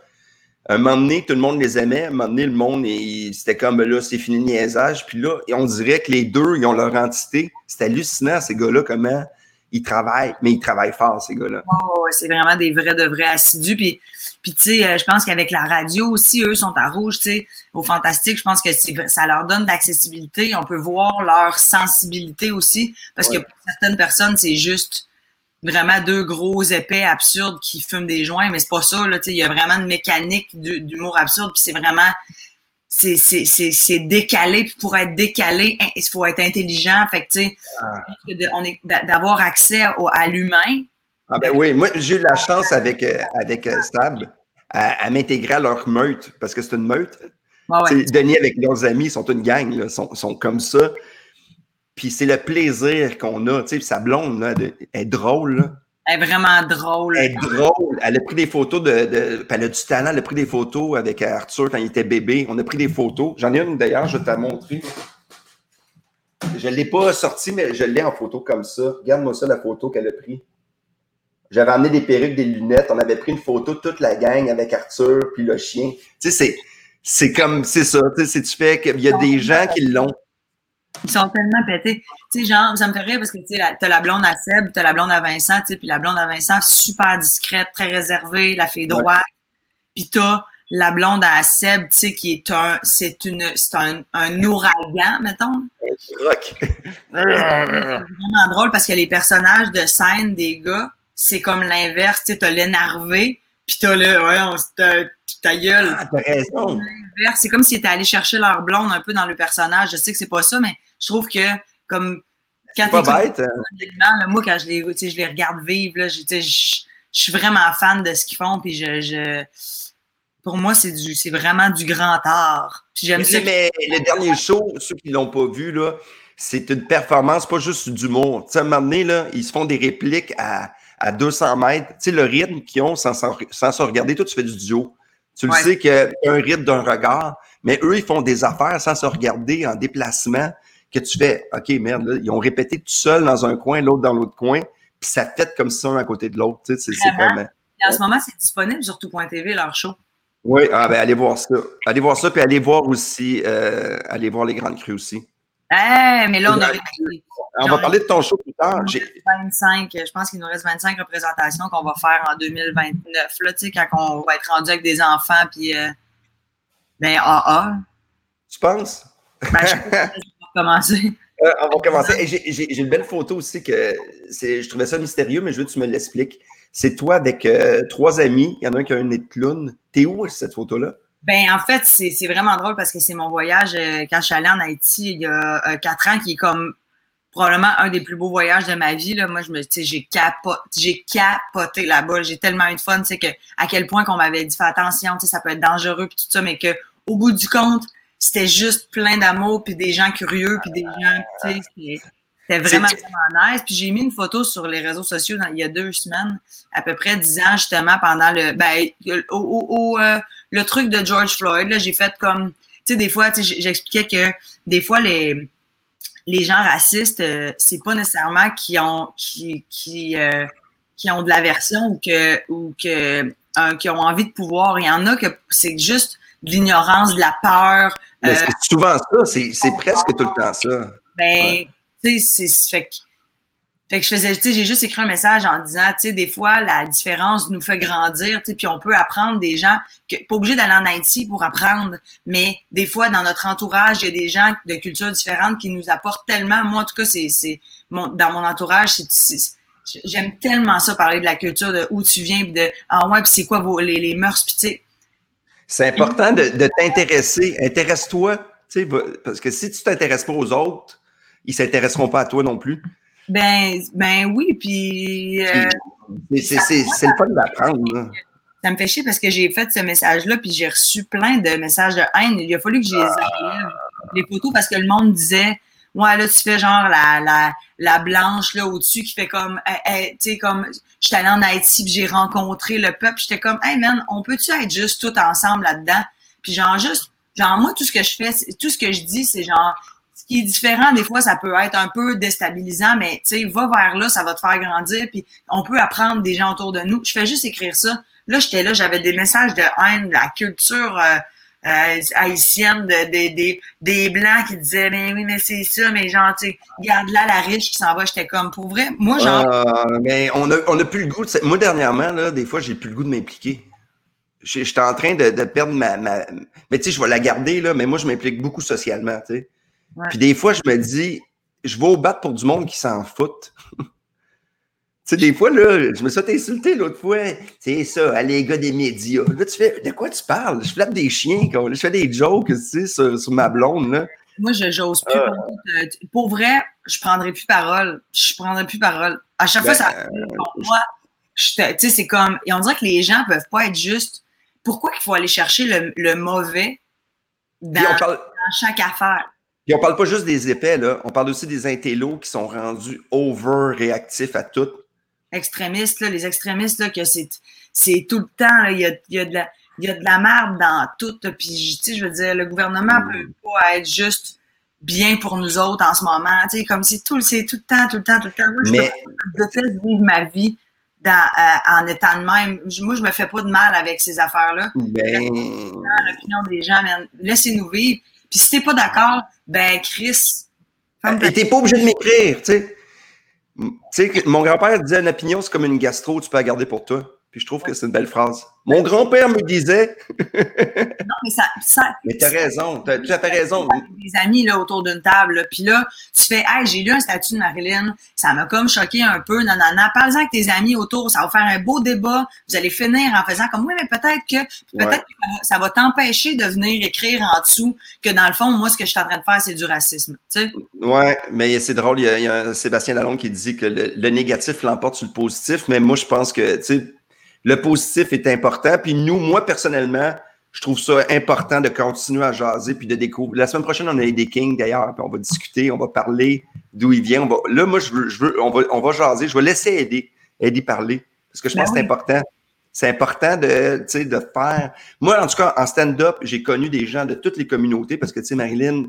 Un moment donné, tout le monde les aimait. Un moment donné, le monde, c'était comme, là, c'est fini le niaisage. Puis là, on dirait que les deux, ils ont leur entité. C'est hallucinant, ces gars-là, comment ils travaillent, mais ils travaillent fort, ces gars-là. Oh, c'est vraiment des vrais de vrais assidus. Puis, puis tu sais, euh, je pense qu'avec la radio aussi, eux sont à rouge, tu sais, au Fantastique, je pense que ça leur donne d'accessibilité. On peut voir leur sensibilité aussi, parce que pour certaines personnes, c'est juste vraiment deux gros épais absurdes qui fument des joints, mais c'est pas ça, là, tu sais, il y a vraiment une mécanique d'humour absurde, puis c'est vraiment c'est décalé. Puis pour être décalé, hein, il faut être intelligent. Fait que, tu sais, ah. d'avoir accès à l'humain. Ah ben oui, moi, j'ai eu la chance avec, euh, avec euh, Stab à, m'intégrer à leur meute, parce que c'est une meute. Denis avec leurs amis, ils sont une gang, là, sont, sont comme ça. Puis c'est le plaisir qu'on a. Tu sais, sa blonde, là, est drôle. Là. Elle est vraiment drôle. Elle est drôle. Elle a pris des photos de, de. Elle a du talent. Elle a pris des photos avec Arthur quand il était bébé. On a pris des photos. J'en ai une d'ailleurs, je vais te la montrer. Je ne l'ai pas sortie, mais je l'ai en photo comme ça. Regarde-moi ça, la photo qu'elle a prise. J'avais amené des perruques, des lunettes. On avait pris une photo de toute la gang avec Arthur puis le chien. Tu sais, c'est, c'est comme, c'est ça. Tu sais, tu fais qu'il y a des gens qui l'ont. Ils sont tellement pétés. Tu sais, genre, ça me fait rire parce que tu t'as la blonde à Seb, t'as la blonde à Vincent, tu sais, puis la blonde à Vincent, super discrète, très réservée, la fille droite. Puis t'as la blonde à Seb, tu sais, qui est un, c'est une, c'est un, un ouragan, mettons. Rock. c'est vraiment drôle parce que les personnages de scène des gars, c'est comme l'inverse, tu sais, t'as l'énervé, puis t'as le, ouais, on, ta gueule. Ah, t'as raison. C'est comme s'ils étaient allés chercher leur blonde un peu dans le personnage. Je sais que c'est pas ça, mais je trouve que comme quand pas bête. Hein. moi, quand je les, je les regarde vivre, là, je, je, suis vraiment fan de ce qu'ils font. Puis je, je, pour moi, c'est du, c'est vraiment du grand art. j'aime ça. Mais le dernier show, ceux qui l'ont pas vu, là, c'est une performance, pas juste d'humour. Tu sais, à un moment donné, là, ils se font des répliques à, à 200 mètres. Tu sais, le rythme qu'ils ont sans, sans, sans se regarder, toi, tu fais du duo. Tu le sais qu'il y a un rythme d'un regard, mais eux, ils font des affaires sans se regarder en déplacement que tu fais, OK, merde, ils ont répété tout seul dans un coin, l'autre dans l'autre coin, puis ça fait comme ça un à côté de l'autre. Tu sais, c'est vraiment. En ce moment, c'est disponible sur tout.tv, leur show. Oui, ah ben allez voir ça. Allez voir ça, puis allez voir aussi, euh, allez voir les grandes crues aussi. Eh, mais là, on. On va parler de ton show plus tard. 25, je pense qu'il nous reste 25 représentations qu'on va faire en 2029, là, tu sais, quand on va être rendu avec des enfants, puis. Euh, ben, AA. Tu penses? Ben, je commencer. Euh, on va commencer. J'ai une belle photo aussi que je trouvais ça mystérieux, mais je veux que tu me l'expliques. C'est toi avec euh, trois amis. Il y en a un qui a un nez de clown. T'es où cette photo-là? Ben en fait, c'est vraiment drôle parce que c'est mon voyage euh, quand je suis allée en Haïti il y a euh, quatre ans qui est comme probablement un des plus beaux voyages de ma vie. Là. Moi, je me j'ai capoté, j'ai capoté là-bas. J'ai tellement eu de fun, c'est que à quel point qu'on m'avait dit fais attention, ça peut être dangereux puis tout ça, mais que au bout du compte, c'était juste plein d'amour puis des gens curieux puis des gens, tu sais, c'était vraiment, vraiment nice. Puis j'ai mis une photo sur les réseaux sociaux il y a deux semaines, à peu près dix ans, justement, pendant le ben, au, au, euh, le truc de George Floyd. Là, j'ai fait comme. Tu sais, des fois, j'expliquais que des fois, les, les gens racistes, euh, c'est pas nécessairement qui ont qui, qui, euh, qui ont de l'aversion ou que ou que qui ont envie de pouvoir. Il y en a que c'est juste de l'ignorance, de la peur. c'est souvent ça, c'est presque tout le temps ça. Ben, tu sais, c'est fait que, je faisais, tu sais, j'ai juste écrit un message en disant, tu sais, des fois, la différence nous fait grandir, tu sais, puis on peut apprendre des gens, pas obligé d'aller en Haïti pour apprendre, mais des fois, dans notre entourage, il y a des gens de cultures différentes qui nous apportent tellement. Moi, en tout cas, c'est, mon, dans mon entourage, j'aime tellement ça, parler de la culture, de où tu viens, de, ah ouais, puis c'est quoi vos, les, les mœurs, puis tu sais, C'est important de, de t'intéresser. Intéresse-toi, parce que si tu t'intéresses pas aux autres, ils s'intéresseront pas à toi non plus. Ben, ben oui, puis. Euh, c'est le fun d'apprendre. Ça me fait chier parce que j'ai fait ce message-là, puis j'ai reçu plein de messages de haine. Il a fallu que j'ai les les photos, parce que le monde disait Ouais, là, tu fais genre la, la, la blanche là au-dessus qui fait comme tu sais, comme j'étais allée en Haïti j'ai rencontré le peuple, j'étais comme Hey man, on peut-tu être juste tout ensemble là-dedans? Puis genre juste, genre moi, tout ce que je fais, tout ce que je dis, c'est genre qui est différent, des fois, ça peut être un peu déstabilisant, mais tu sais, va vers là, ça va te faire grandir, puis on peut apprendre des gens autour de nous. Je fais juste écrire ça. Là, j'étais là, j'avais des messages de haine, de la culture euh, euh, haïtienne, de, des Blancs qui disaient, mais oui, mais c'est ça, mais genre, tu garde là la riche qui s'en va. J'étais comme, pour vrai, moi, genre. Euh, mais on a, on a plus le goût. Moi, dernièrement, là, des fois, j'ai plus le goût de m'impliquer. J'étais en train de, de perdre ma, ma... Mais tu sais, je vais la garder, là, mais moi, je m'implique beaucoup socialement, tu sais. Puis des fois, je me dis, je vais au battre pour du monde qui s'en fout. Tu sais, des fois, là, je me suis insulté l'autre fois. C'est ça, les gars des médias. Là, tu fais, de quoi tu parles? Je flappe des chiens, je fais des jokes, tu sais, sur, sur ma blonde, là. Moi, je j'ose plus. Ah. Pour vrai, je prendrai plus parole. Je prendrai plus parole. À chaque fois, ça. Ben, moi, tu sais, c'est comme. Et on dirait que les gens peuvent pas être juste. Pourquoi il faut aller chercher le, le mauvais dans, dans, chaque affaire? Puis on parle pas juste des épais, là. On parle aussi des intellos qui sont rendus over réactifs à tout extrémistes, là, les extrémistes, là, que c'est, c'est tout le temps, il y a, y, a de la, y a de la merde dans tout. Puis, je veux dire, le gouvernement ne mm. peut pas être juste bien pour nous autres en ce moment. Tu sais, comme si tout, c'est tout le temps, tout le temps, tout le temps. Moi, Mais... je fais vivre ma vie dans, euh, en étant de même. Moi, je me fais pas de mal avec ces affaires-là. Ben... L'opinion des gens, laissez-nous vivre. Puis si t'es pas d'accord, ben Chris. Et t'es pas obligé de m'écrire, tu sais. Tu sais, mon grand-père disait une opinion, c'est comme une gastro, tu peux la garder pour toi. Puis je trouve que c'est une belle phrase. Mon grand-père me disait. non, mais ça. ça mais t'as raison, t'as à fait raison. Des amis là, autour d'une table, puis là, tu fais, hey, j'ai lu un statut de Marilyn, ça m'a comme choqué un peu, non, non, non. Parle-en avec tes amis autour, ça va faire un beau débat. Vous allez finir en faisant comme, oui, mais peut-être que, peut-être que ça va t'empêcher de venir écrire en dessous que dans le fond, moi, ce que je suis en train de faire, c'est du racisme. Tu sais? Ouais, mais c'est drôle, il y, a, Sébastien Lalonde qui dit que le, le négatif l'emporte sur le positif, mais moi, je pense que, tu sais, le positif est important. Puis nous, moi, personnellement, je trouve ça important de continuer à jaser puis de découvrir. La semaine prochaine, on a des Kings d'ailleurs, puis on va discuter, on va parler d'où il vient. Là, moi, je veux, je veux, on, va, on va jaser. Je vais laisser aider, aider parler. Parce que je pense que c'est ben important. C'est important de, de faire. Moi, en tout cas, en stand-up, j'ai connu des gens de toutes les communautés parce que, tu sais, Marilyn,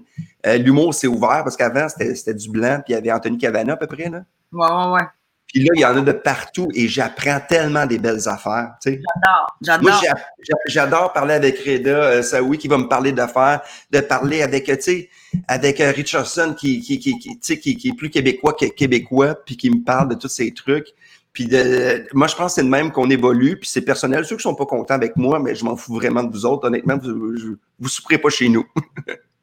euh, l'humour s'est ouvert parce qu'avant, c'était du blanc, puis il y avait Anthony Cavana à peu près, là. Ouais, ouais, ouais. Puis là, il y en a de partout et j'apprends tellement des belles affaires. J'adore, j'adore. Moi, j'adore parler avec Reda euh, Saoui qui va me parler d'affaires, de parler avec, tu sais, avec euh, Richardson qui, qui, qui, qui, qui, qui est plus québécois que québécois, puis qui me parle de tous ces trucs. Puis de, moi, je pense que c'est le même qu'on évolue, puis c'est personnel. Ceux qui sont pas contents avec moi, mais je m'en fous vraiment de vous autres. Honnêtement, vous, vous, vous souffrez pas chez nous.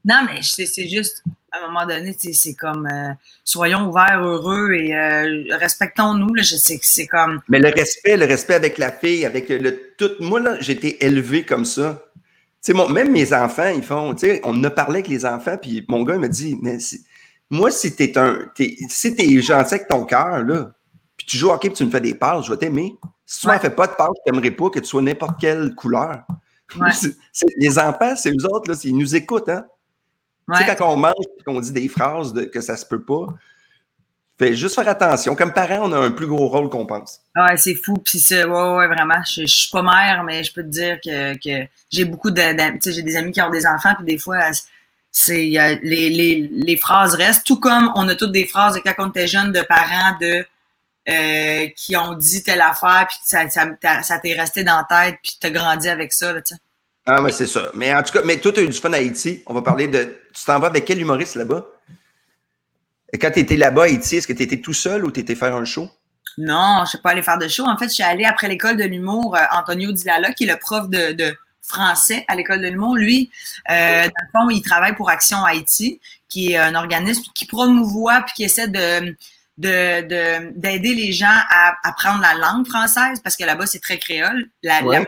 Non, mais c'est juste, à un moment donné, c'est comme, euh, soyons ouverts, heureux et euh, respectons-nous. Je sais que c'est comme. Mais le respect, le respect avec la fille, avec le tout. Moi, là, j'ai été élevé comme ça. Tu sais, même mes enfants, ils font, tu sais, on a parlé avec les enfants, puis mon gars, il me dit, mais moi, si t'es un, es, si t'es gentil avec ton cœur, là, puis tu joues au hockey, puis tu me fais des passes, je vais t'aimer. Si tu ne m'en fais pas de passes, je t'aimerais pas que tu sois n'importe quelle couleur. les enfants, c'est eux autres, là, ils nous écoutent, hein. Tu sais, quand on mange et qu'on dit des phrases de, que ça se peut pas, fait juste faire attention. Comme parent, on a un plus gros rôle qu'on pense. Ouais, c'est fou. Puis c'est, ouais, ouais, vraiment. Je, je, suis pas mère, mais je peux te dire que, que j'ai beaucoup de, tu sais, j'ai des amis qui ont des enfants, puis des fois, c'est les, les, les phrases restent. Tout comme on a toutes des phrases de quand on était jeune de parents de euh, qui ont dit telle affaire, puis ça, ça, ça t'est resté dans la tête, puis t'as grandi avec ça, là, tu sais. Ah, mais c'est ça. Mais en tout cas, mais toi, tu as eu du fun à Haïti. On va parler de. Tu t'en vas avec quel humoriste là-bas? Et quand tu étais là-bas à Haïti, est-ce que tu étais tout seul ou tu étais faire un show? Non, je ne suis pas allé faire de show. En fait, je suis allée après l'école de l'humour, euh, Antonio Dilala, qui est le prof de, français à l'école de l'humour. Lui, euh, dans le fond, il travaille pour Action Haïti, qui est un organisme qui promouvoit puis qui essaie de d'aider les gens à apprendre la langue française parce que là-bas c'est très créole. La, la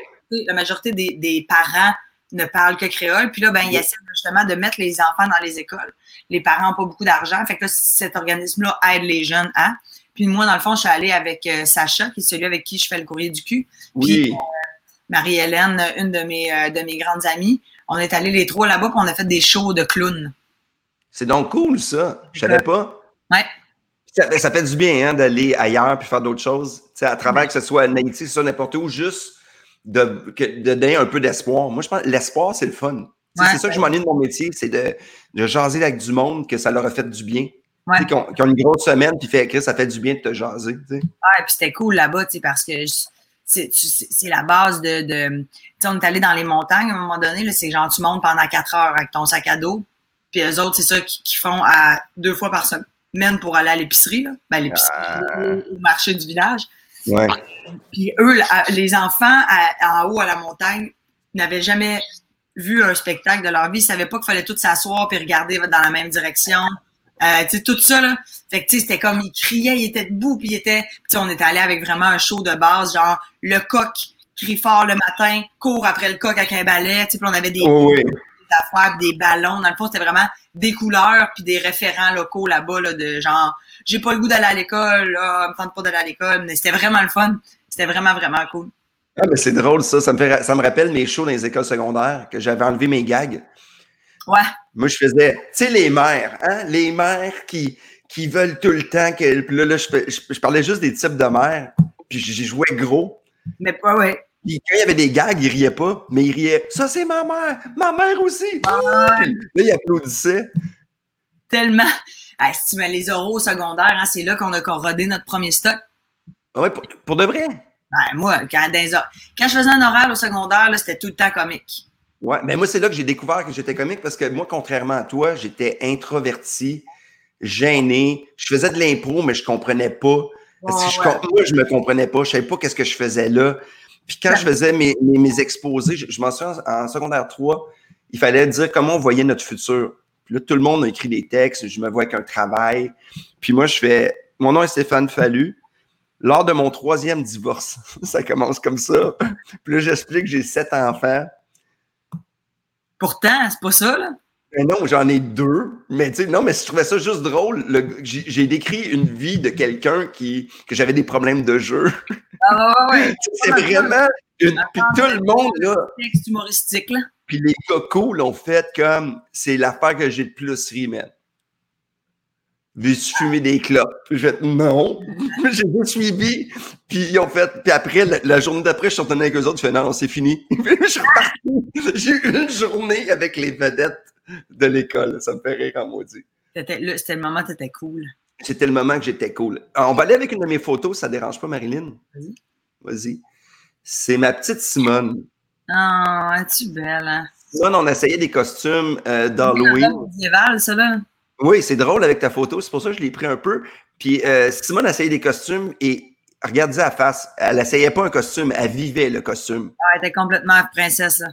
majorité des, des, parents ne parlent que créole. Puis là, ben, ils essaient justement de mettre les enfants dans les écoles. Les parents n'ont pas beaucoup d'argent. Fait que là, cet organisme-là aide les jeunes à. Puis moi, dans le fond, je suis allée avec euh, Sacha, qui est celui avec qui je fais le courrier du cul. Puis, Oui. Marie-Hélène, une de mes, euh, de mes grandes amies. On est allés les trois là-bas, puis on a fait des shows de clowns. C'est donc cool, ça. Je savais pas. Ouais. Ça, ça fait du bien hein, d'aller ailleurs puis faire d'autres choses. Tu sais, à travers que ce soit que ce soit n'importe où, juste de, de donner un peu d'espoir. Moi, je pense que l'espoir, c'est le fun. Ouais. c'est ça que je m'ennuie de mon métier, c'est de, de jaser avec du monde que ça leur a fait du bien. Ouais. Qui ont, une grosse semaine, puis fait Chris, ça fait du bien de te jaser. tu sais. Ouais, puis c'était cool là-bas, parce que c'est la base de. de on est allé dans les montagnes à un moment donné, c'est genre tu montes pendant quatre heures avec ton sac à dos. Puis eux autres, c'est ça qu'ils font à deux fois par semaine pour aller à l'épicerie. Ben, l'épicerie, Ah. au marché du village. Ouais. Puis eux, les enfants à- en haut à la montagne n'avaient jamais vu un spectacle de leur vie. Ils savaient pas qu'il fallait tous s'asseoir puis regarder dans la même direction. Euh, tu sais, tout ça, là. Fait que, tu sais, c'était comme, ils criaient, ils étaient debout, puis ils étaient... On était allé avec vraiment un show de base, genre, le coq crie fort le matin, court après le coq avec un balai, tu sais, puis on avait des, Oh, oui. Des affaires, des ballons. Dans le fond, c'était vraiment des couleurs puis des référents locaux là-bas, là, de genre, j'ai pas le goût d'aller à l'école, là, me tente pas d'aller à l'école, mais c'était vraiment le fun. C'était vraiment, vraiment cool. Ah, mais c'est drôle, ça. Ça me, fait, ça me rappelle mes shows dans les écoles secondaires, que j'avais enlevé mes gags. Ouais. Moi, je faisais, tu sais, les mères, hein? Les mères qui, qui veulent tout le temps que. Là, là je, je, je parlais juste des types de mères, puis j'y jouais gros. Mais ouais, ouais. Puis quand il y avait des gags, ils riaient pas, mais ils riaient. Ça, c'est ma mère! Ma mère aussi! Ouais. Là, ils applaudissaient. Tellement. Ah, si tu mets les oraux au secondaire, hein, c'est là qu'on a corrodé notre premier stock. Ah Ouais, pour, pour de vrai? Ben, moi, quand, dans quand je faisais un oral au secondaire, c'était tout le temps comique. Ouais, mais moi, c'est là que j'ai découvert que j'étais comique parce que moi, contrairement à toi, j'étais introverti, gêné. Je faisais de l'impro, mais je comprenais pas. Parce que je, Ouais, ouais. moi, je me comprenais pas. Je savais pas qu'est-ce que je faisais là. Puis quand je faisais mes, mes, mes exposés, je, je m'en souviens en secondaire 3, il fallait dire comment on voyait notre futur. Puis là, tout le monde a écrit des textes. Je me vois avec un travail. Puis moi, je fais Mon nom est Stéphane Fallu. Lors de mon troisième divorce, ça commence comme ça. Puis là, j'explique que j'ai sept enfants. Pourtant, c'est pas ça, là. Ben non, j'en ai deux. Mais tu sais, non, mais je trouvais ça juste drôle. Le- J'ai j'ai décrit une vie de quelqu'un qui que j'avais des problèmes de jeu. Ah, ouais, C'est vraiment une. Puis tout le monde, là, Texte humoristique, là. puis les cocos l'ont fait comme c'est l'affaire que j'ai le plus ri, man. Veux-tu fumer des clopes? Puis j'ai fait non. j'ai juste suivi. Puis ils ont fait. Puis après, la, la journée d'après, je suis retourné avec eux autres. Je fais non, c'est fini. Je suis reparti. J'ai eu une journée avec les vedettes de l'école. Ça me fait rire en maudit. C'était le moment, t'étais cool. C'était le moment que j'étais cool. Ah, On va aller avec une de mes photos, ça dérange pas, Marilyn? Vas-y. Vas-y. C'est ma petite Simone. Ah, es-tu belle, hein? Simone, on essayait des costumes euh, d'Halloween. médiéval, ça, là. Oui, c'est drôle avec ta photo, c'est pour ça que je l'ai pris un peu. Puis euh, Simone essayait des costumes et regardez à la face, elle essayait pas un costume, elle vivait le costume. Ah, elle était complètement princesse, là.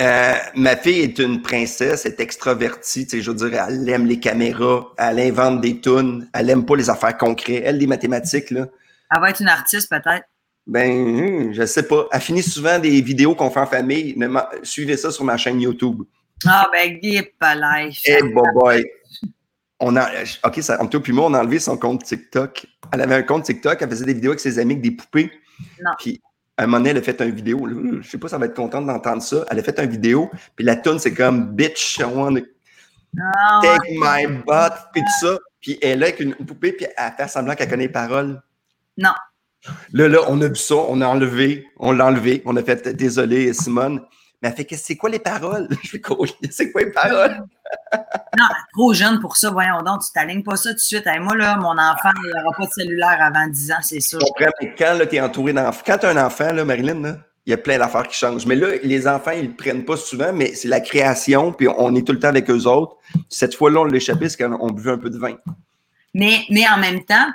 Euh, ma fille est une princesse, elle est extravertie, tu sais, je veux dire, elle aime les caméras, elle invente des tunes, elle aime pas les affaires concrètes, elle, les mathématiques, là. Elle va être une artiste, peut-être. Ben, hum, je sais pas. Elle finit souvent des vidéos qu'on fait en famille. Suivez ça sur ma chaîne YouTube. Ah, ben, Guy Palais. Eh, boy, boy. On a, OK, ça, Anto puis moi, on a enlevé son compte TikTok. Elle avait un compte TikTok, elle faisait des vidéos avec ses amis avec des poupées. Non. Puis, un moment donné, elle a fait une vidéo. là, je sais pas si elle va être contente d'entendre ça. Elle a fait une vidéo, puis la tune c'est comme Bitch, I wanna Ah, ouais. take my butt, puis tout ça. Puis elle est avec une poupée, puis elle fait semblant qu'elle connaît les paroles. Non. Là, là, on a vu ça, on a enlevé, on l'a enlevé, on a fait désolé, Simone. Mais elle fait que c'est quoi les paroles? Je fais quoi? C'est quoi les paroles? Non, trop jeune pour ça. Voyons donc, tu t'alignes pas ça tout de suite. Hey, moi, là, mon enfant, il n'aura pas de cellulaire avant 10 ans, c'est sûr. Je comprends, mais quand tu es entouré d'enfants, quand tu as un enfant, là, Marilyn, là, il y a plein d'affaires qui changent. Mais là, les enfants, ils le prennent pas souvent, mais c'est la création, puis on est tout le temps avec eux autres. Cette fois-là, on l'échappait, c'est quand on buvait un peu de vin. Mais, mais en même temps,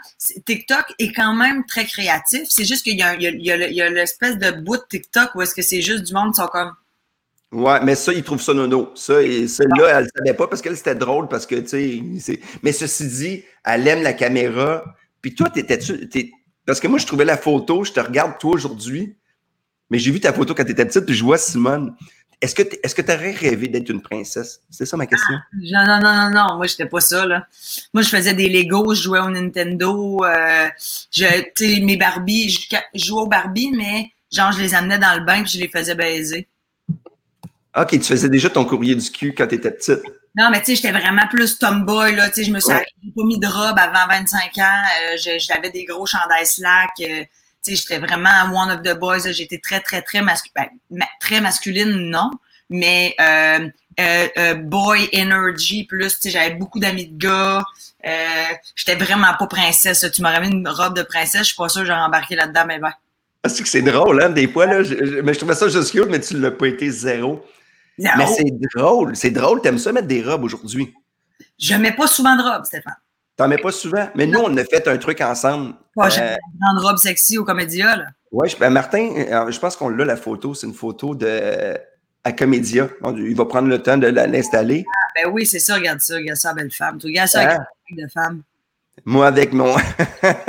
TikTok est quand même très créatif. C'est juste qu'il y a l'espèce de bout de TikTok où est-ce que c'est juste du monde qui sont comme. Ouais, mais ça, ils trouvent ça nono. Ça, et celle-là, elle ne savait pas parce qu'elle, c'était drôle parce que, tu sais, mais ceci dit, elle aime la caméra. Puis toi, t'étais-tu, parce que moi, je trouvais la photo, je te regarde toi aujourd'hui, mais j'ai vu ta photo quand t'étais petite, puis je vois Simone. Est-ce que tu est aurais rêvé d'être une princesse? C'est ça ma question? non, non, non, non, non. Moi, j'étais pas ça, là. Moi, je faisais des Legos, je jouais au Nintendo. Euh, je, mes Barbie, je, jouais aux Barbie, mais genre, je les amenais dans le bain puis je les faisais baiser. OK, tu faisais déjà ton courrier du cul quand tu étais petite. Non, mais tu sais, j'étais vraiment plus tomboy, là. Tu sais, je me suis pas mis de robe avant 25 ans. Euh, j'avais des gros chandails slack. Euh, tu sais, j'étais vraiment one of the boys. J'étais très, très, très, masculine. Ben, très masculine, non. Mais euh, euh, euh, boy energy plus. Tu sais, j'avais beaucoup d'amis de gars. j'étais vraiment pas princesse. Tu m'aurais mis une robe de princesse. Je suis pas sûre que j'aurais embarqué là-dedans, mais ben. Ah, c'est que c'est drôle, hein, des fois, là. mais je trouvais ça juste cute, mais tu l'as pas été zéro. Mais c'est drôle, c'est drôle. T'aimes ça mettre des robes aujourd'hui? Je mets pas souvent de robes, Stéphane. T'en mets pas souvent? Mais nous, on a fait un truc ensemble. Moi, j'ai une grande robe sexy au Comédia, là. Oui, ben Martin, euh, je pense qu'on l'a, la photo. C'est une photo de à Comédia. Il va prendre le temps de l'installer. Ah, ben oui, c'est ça. Regarde ça. Regarde ça, belle femme. Tu regardes ça avec ah. de femme. Moi, avec mon.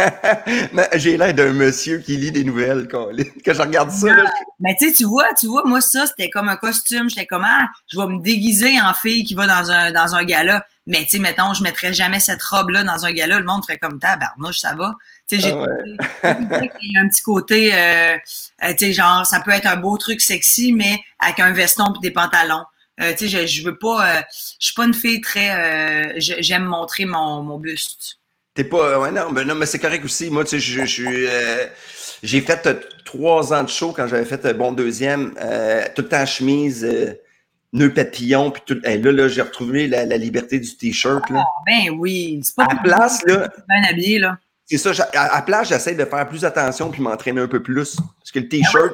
J'ai l'air d'un monsieur qui lit des nouvelles quand, je regarde ça. Là. Mais tu sais, tu vois, tu vois, moi, ça, c'était comme un costume. J'étais comme, ah, je vais me déguiser en fille qui va dans un, dans un gala. Mais tu sais, mettons, je mettrais jamais cette robe-là dans un gala. Le monde ferait comme tabarnouche, ça va. Tu sais, j'ai ah a un petit côté, euh, euh, tu sais, genre, ça peut être un beau truc sexy, mais avec un veston et des pantalons. Euh, tu sais, je, je veux pas, je suis pas une fille très, j'aime montrer mon, mon buste. T'es pas. Ouais, non, mais, non, mais c'est correct aussi. Moi, tu sais, euh, j'ai fait euh, trois ans de show quand j'avais fait euh, bon deuxième, tout le temps chemise, nœud papillon, puis tout. là, là, j'ai retrouvé la, liberté du t-shirt. Ah, ben oui. C'est pas à place, là. Bien habillé, là. C'est ça. À, à place, j'essaie de faire plus attention puis m'entraîner un peu plus. Parce que le t-shirt,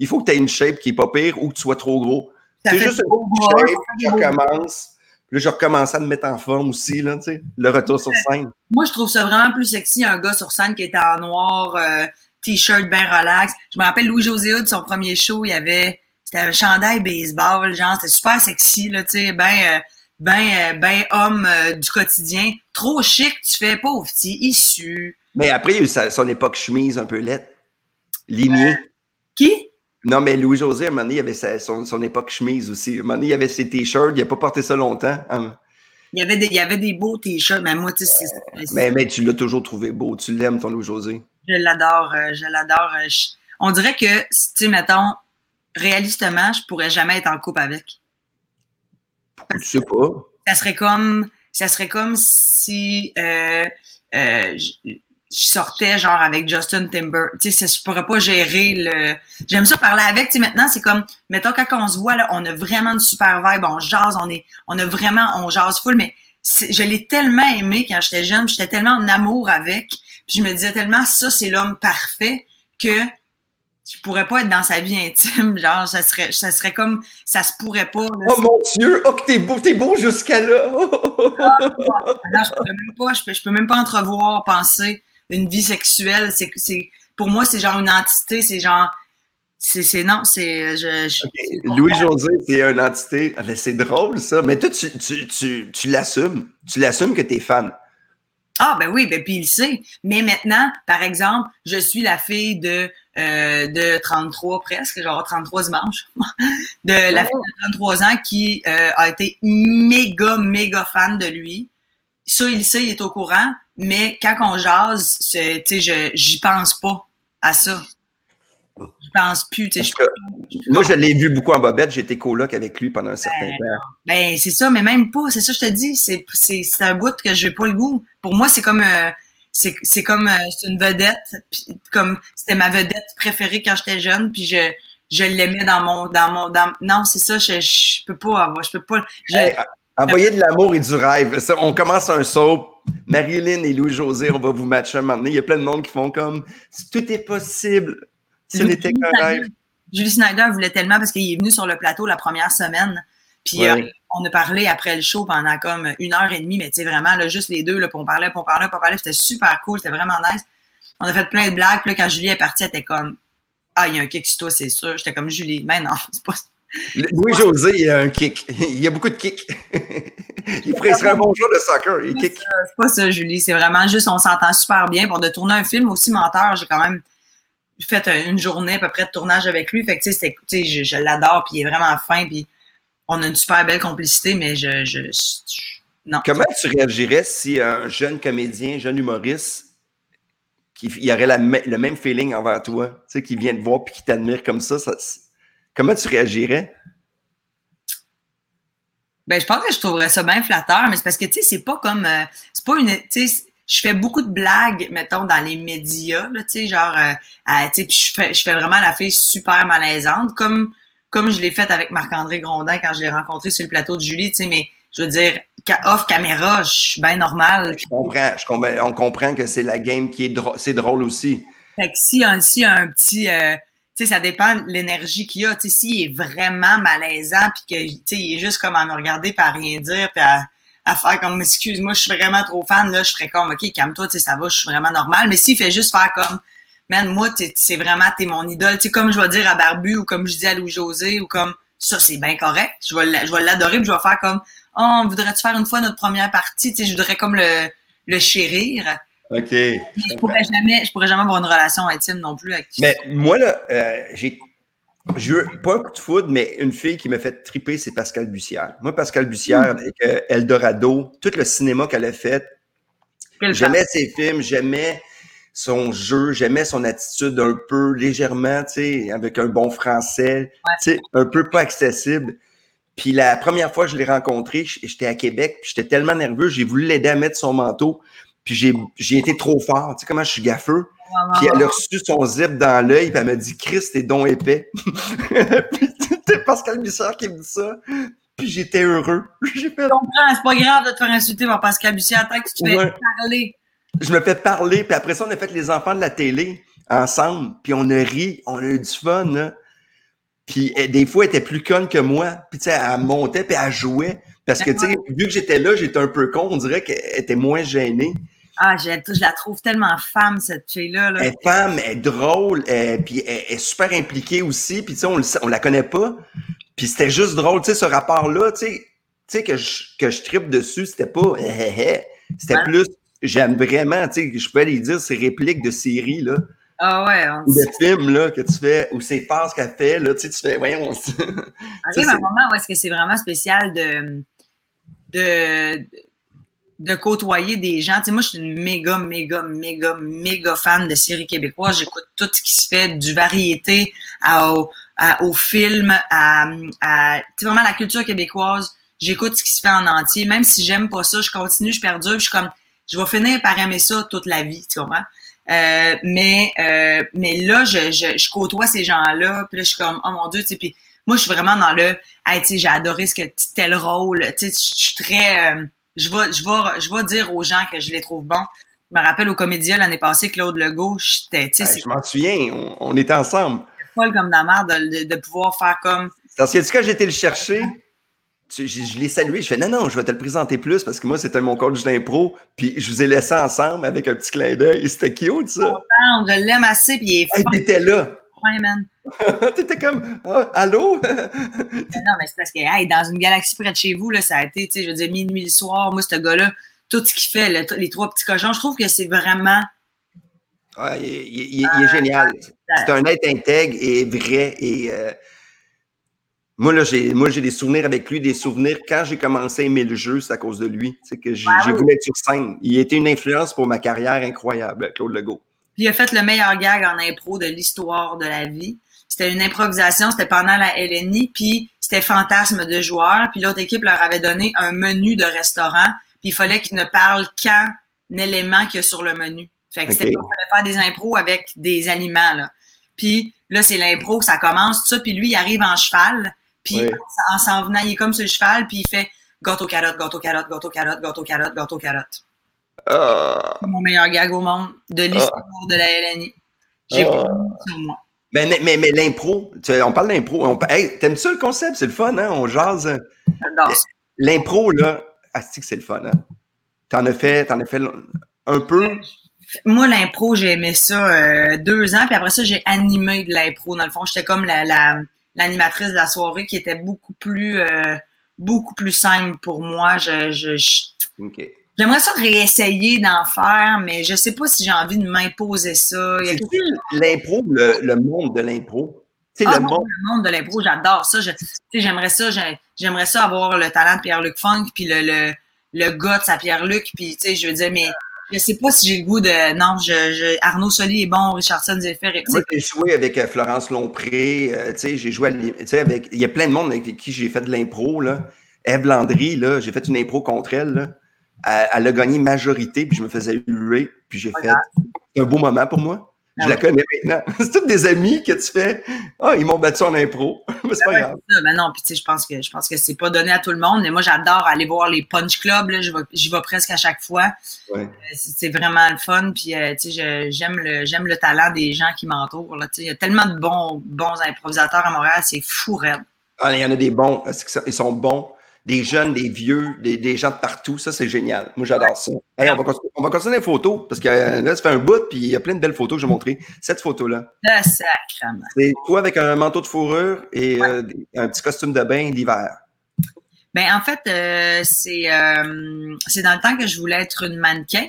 il faut que tu aies une shape qui est pas pire ou que tu sois trop gros. C'est juste une shape, je recommence Là, je recommençais à me mettre en forme aussi, là, tu sais, le retour sur scène. Moi, je trouve ça vraiment plus sexy, un gars sur scène qui était en noir, euh, t-shirt bien relax. Je me rappelle Louis-José de son premier show, il y avait, c'était un chandail baseball, genre, c'était super sexy, là, tu sais, ben, ben, ben homme du quotidien. Trop chic, tu fais pauvre petit, issu. Mais après, il y a eu son époque chemise un peu laide. Lignée. qui? Non, mais Louis-José, à un moment donné, il avait son, époque chemise aussi. À un moment donné, il avait ses t-shirts. Il n'a pas porté ça longtemps. Hein. Il, y avait des, il y avait des beaux t-shirts, mais moi, tu sais, mais, mais tu l'as toujours trouvé beau. Tu l'aimes, ton Louis-José. Je l'adore. Euh, je l'adore. Euh, on dirait que, tu sais, mettons, réalistement, je pourrais jamais être en couple avec. Je sais pas? Ça serait comme, ça serait comme si euh, je sortais genre avec Justin Timber. Tu sais, je pourrais pas gérer le. J'aime ça parler avec. Tu sais, maintenant, c'est comme, mettons, quand on se voit, là, on a vraiment une super vibe, on jase, on est, on a vraiment, on jase full, mais je l'ai tellement aimé quand j'étais jeune, j'étais tellement en amour avec, puis je me disais tellement, ça, c'est l'homme parfait que je pourrais pas être dans sa vie intime, genre, ça serait, ça serait comme, ça se pourrait pas. oh mon Dieu, oh que t'es beau, t'es beau jusqu'à là. Ah, je peux même pas, je peux, je peux même pas entrevoir, penser une vie sexuelle. C'est, c'est, pour moi, c'est genre une entité, c'est genre. C'est, non, c'est. Louis-José, c'est une entité. Ah, c'est drôle, ça. Mais toi, tu, tu, tu, tu l'assumes. Tu l'assumes que tu es fan. Ah, ben oui, ben puis il sait. Mais maintenant, par exemple, je suis la fille de, euh, de 33 presque, genre 33 dimanches, de la fille de 33 ans qui euh, a été méga, méga fan de lui. Ça, il sait, il est au courant. Mais quand on jase, tu sais, j'y pense pas à ça. Je pense plus. Moi, je l'ai vu beaucoup en bobette. J'ai été coloc avec lui pendant un certain ben, temps. Ben, c'est ça, mais même pas. C'est ça, je te dis. C'est un bout que je n'ai pas le goût. Pour moi, c'est comme. Euh, c'est comme euh, c'est une vedette. comme c'était ma vedette préférée quand j'étais jeune. Puis je, je l'aimais dans mon. Dans mon dans, non, c'est ça. Je, je peux pas avoir. Je peux pas. envoyer de l'amour et du rêve. on commence un saut Marilyn et Louis-José, on va vous matcher un moment donné. Il y a plein de monde qui font comme tout est possible. Ce n'était qu'un rêve. Julie Snyder voulait tellement parce qu'il est venu sur le plateau la première semaine. Puis euh, on a parlé après le show pendant comme une heure et demie, mais tu sais, vraiment, là, juste les deux, là, puis on parlait, puis on parlait, puis on parlait. C'était super cool, c'était vraiment nice. On a fait plein de blagues. Puis là, quand Julie est partie, elle était comme Ah, il y a un kick sur toi, c'est sûr. J'étais comme Julie, mais non, c'est pas Louis-José, il a un kick. Il y a beaucoup de kicks. il serait un bon joueur de soccer. Il kick. C'est pas ça, Julie. C'est vraiment juste, on s'entend super bien. Pour de tourner un film aussi menteur, j'ai quand même. fait une journée à peu près de tournage avec lui. Fait que, tu sais, je, je l'adore, puis il est vraiment fin, puis on a une super belle complicité, mais je, je, non. Comment tu réagirais si un jeune comédien, jeune humoriste, qui il aurait le même feeling envers toi, tu sais, qui vient te voir puis qui t'admire comme ça, comment tu réagirais? Ben, je pense que je trouverais ça bien flatteur, mais c'est parce que, tu sais, c'est pas comme, euh, c'est pas une, tu sais, je fais beaucoup de blagues, mettons, dans les médias, tu sais, genre, euh, tu sais, je fais, je fais vraiment la fille super malaisante, comme, comme je l'ai fait avec Marc-André Grondin quand je l'ai rencontré sur le plateau de Julie, tu sais, mais je veux dire, off caméra, je suis bien normal. Je comprends, je comprends, on comprend que c'est la game qui est drôle, c'est drôle aussi. Fait que si un, si un petit, euh, sais, ça dépend de l'énergie qu'il a. Tu sais, s'il est vraiment malaisant, puis que, tu sais, il est juste comme à me regarder, puis à rien dire, puis à, à faire comme, excuse-moi, je suis vraiment trop fan, là, je ferais comme, OK, calme-toi, tu sais, ça va, je suis vraiment normal. Mais s'il fait juste faire comme, man, moi, c'est vraiment, t'es mon idole. Tu sais, comme je vais dire à Barbu, ou comme je dis à Louis-José, ou comme, ça, c'est bien correct. Je vais, je vais l'adorer, puis je vais faire comme, oh, voudrais-tu faire une fois notre première partie? Tu sais, je voudrais comme le, le chérir. OK. Je pourrais jamais, je pourrais jamais avoir une relation intime non plus avec Mais moi, là, euh, j'ai veux pas un coup de foudre, mais une fille qui m'a fait triper, c'est Pascal Bussière. Moi, Pascal Bussière, hmm. avec euh, Eldorado, tout le cinéma qu'elle a fait, j'aimais ses films, j'aimais son jeu, j'aimais son attitude un peu légèrement, tu sais, avec un bon français, tu sais, un peu pas accessible. Puis la première fois que je l'ai rencontré, j'étais à Québec, puis j'étais tellement nerveux, j'ai voulu l'aider à mettre son manteau, puis j'ai été trop fort. Tu sais comment je suis gaffeux? Puis elle a reçu son zip dans l'œil, puis elle m'a dit Chris, t'es don épais. puis c'était Pascal Bussière qui me dit ça. Puis j'étais heureux. J'ai fait... Je comprends, c'est pas grave de te faire insulter par Pascal Bussière tant que tu te fais parler. Je me fais parler, puis après ça, on a fait les enfants de la télé ensemble, puis on a ri, on a eu du fun. Là. Puis des fois, elle était plus conne que moi. Puis tu sais, elle montait puis elle jouait. Parce que tu sais, vu que j'étais là, j'étais un peu con, on dirait qu'elle était moins gênée. Ah, je, la trouve tellement femme, cette fille-là. Elle est femme, elle est drôle, puis elle, est super impliquée aussi. Puis tu sais, on, on la connaît pas. Puis c'était juste drôle, tu sais, ce rapport-là, tu sais, tu sais, que je, que je tripe dessus, c'était pas c'était plus, j'aime vraiment, tu sais, je peux aller dire ces répliques de série, là. Ah ouais. On... Ou des films là, que tu fais, ou ces phases qu'elle fait, là, tu sais, tu fais, voyons. Arrive un moment où est-ce que c'est vraiment spécial de, de, de côtoyer des gens. Tu moi, je suis une méga, méga, méga, méga fan de séries québécoises. J'écoute tout ce qui se fait, du variété au, au film, à, à vraiment la culture québécoise. J'écoute ce qui se fait en entier. Même si j'aime pas ça, je continue, je perdure, je suis comme, je vais finir par aimer ça toute la vie, tu comprends? Euh, mais euh, mais là, je, je, côtoie ces gens-là, puis là, je suis comme, oh mon Dieu, tu sais, moi, je suis vraiment dans le, hey, j'ai adoré ce que tel rôle, tu sais, je suis très, euh, je vais, je vais, je vais dire aux gens que je les trouve bons. Je me rappelle au Comédien l'année passée, Claude Legault, j'étais, sais, je m'en souviens, on, était ensemble. Folle comme la mère de, de, pouvoir faire comme. Parce que quand j'ai été le chercher, je, l'ai salué, je fais non, non, je vais te le présenter plus parce que moi, c'était mon coach d'impro, puis je vous ai laissé ensemble avec un petit clin d'œil. C'était cute, ça. Je l'aime assez, puis il est hey, T'étais là. Ouais, man. T'étais comme, ah, allô? non, mais c'est parce que, hey, dans une galaxie près de chez vous, là, ça a été, tu sais, je veux dire, minuit le soir, moi, ce gars-là, tout ce qu'il fait, les trois petits cochons, je trouve que c'est vraiment. Ah, il, est génial. C'est un être intègre et vrai et. Euh, moi, là, j'ai, moi, j'ai des souvenirs avec lui, des souvenirs. Quand j'ai commencé à aimer le jeu, c'est à cause de lui. C'est que j'ai, voulu être sur scène. Il a été une influence pour ma carrière incroyable, Claude Legault. Puis il a fait le meilleur gag en impro de l'histoire de la vie. C'était une improvisation, c'était pendant la LNI, puis c'était fantasme de joueurs. Puis l'autre équipe leur avait donné un menu de restaurant, puis il fallait qu'ils ne parlent qu'un élément qu'il y a sur le menu. Fait que c'était pour faire des impros avec des aliments, là. Puis là, c'est l'impro, ça commence, tout ça, puis lui, il arrive en cheval, puis en s'en venant, il est comme sur le cheval, puis il fait gâteau carotte, gâteau carotte, gâteau carotte, gâteau carotte, gâteau carotte. Ah. C'est mon meilleur gag au monde de l'histoire ah. de la LNI. J'ai ah. sur moi. Mais, mais, mais, l'impro, on parle d'impro. On... Hey, T'aimes ça le concept? C'est le fun, hein? On jase. L'impro, là, c'est que c'est le fun, hein? T'en as fait, en as fait un peu? Moi, l'impro, j'ai aimé ça euh, deux ans, puis après ça, j'ai animé de l'impro. Dans le fond, j'étais comme la, la, l'animatrice de la soirée qui était beaucoup plus euh, beaucoup plus simple pour moi. Je, je, J'aimerais ça réessayer d'en faire, mais je sais pas si j'ai envie de m'imposer ça. L'impro, le, le monde de l'impro? Ah le monde. le monde de l'impro, j'adore ça. J'aimerais ça, j'ai- j'aimerais ça avoir le talent de Pierre-Luc Funk, puis le, le, le guts à Pierre-Luc, puis tu sais, je veux dire, mais je sais pas si j'ai le goût de. Non, je, je, Arnaud Soli est bon, Richardson Zephyr. Moi, j'ai joué avec euh, Florence Lompré, euh, tu sais, j'ai joué à avec, il y a plein de monde avec qui j'ai fait de l'impro, là. Eve Landry, là, j'ai fait une impro contre elle, là. Elle, elle a gagné majorité, puis je me faisais huer, puis j'ai fait, c'est un beau moment pour moi. Je Ah la ouais. connais maintenant. C'est tous des amis que tu fais. Ah, ils m'ont battu en impro. Mais c'est pas grave. ça. Ben non, puis tu sais, je pense que je pense que c'est pas donné à tout le monde, mais moi j'adore aller voir les punch clubs, là, j'y vais, presque à chaque fois. Ouais. Euh, C'est vraiment le fun, puis euh, tu sais, j'aime le j'aime le talent des gens qui m'entourent. là, tu sais. Il y a tellement de bons bons improvisateurs à Montréal, c'est fou raide. Ah, il y en a des bons. Ils sont bons. Des jeunes, des vieux, des, des gens de partout. Ça, c'est génial. Moi, j'adore ça. Hey, on, va continuer, on va continuer les photos parce que euh, là, ça fait un bout, puis il y a plein de belles photos que je vais montrer. Cette photo-là, Le sacrement. c'est toi avec un manteau de fourrure et euh, un petit costume de bain l'hiver. Ben en fait, euh, c'est dans le temps que je voulais être une mannequin.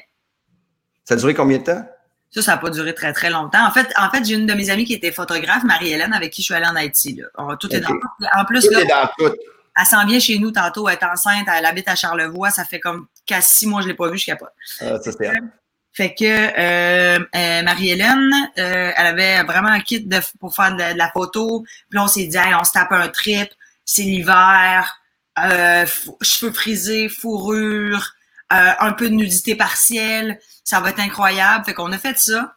Ça a duré combien de temps? Ça, ça n'a pas duré très, très longtemps. En fait, en fait, j'ai une de mes amies qui était photographe, Marie-Hélène, avec qui je suis allée en Haïti. Là. On- tout est dans En plus, Tout là, est dans tout. Elle s'en vient chez nous tantôt, elle est enceinte, elle habite à Charlevoix, ça fait comme quasi six mois je l'ai pas vue, je capote. Ah, ça, c'est Fait que euh, euh, Marie-Hélène, euh, elle avait vraiment un kit de, pour faire de, de la photo. Puis là, on s'est dit, Hey, on se tape un trip, c'est l'hiver, euh, cheveux frisés, fourrure, euh, un peu de nudité partielle, ça va être incroyable. Fait qu'on a fait ça.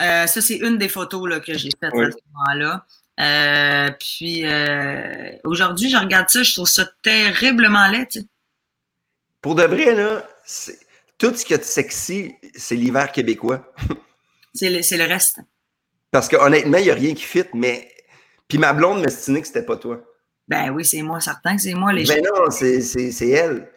Euh, ça, c'est une des photos là, que j'ai faites Oui. à ce moment-là. Euh, puis euh, aujourd'hui, je regarde ça, je trouve ça terriblement laid. tu sais. Pour de vrai, là, tout ce qui est de sexy, c'est l'hiver québécois. C'est le, c'est le reste. Parce que honnêtement, il n'y a rien qui fit, mais. Puis ma blonde m'estimait que c'était pas toi. Ben oui, c'est moi, certain que c'est moi. Les Ben non, c'est, c'est, c'est elle.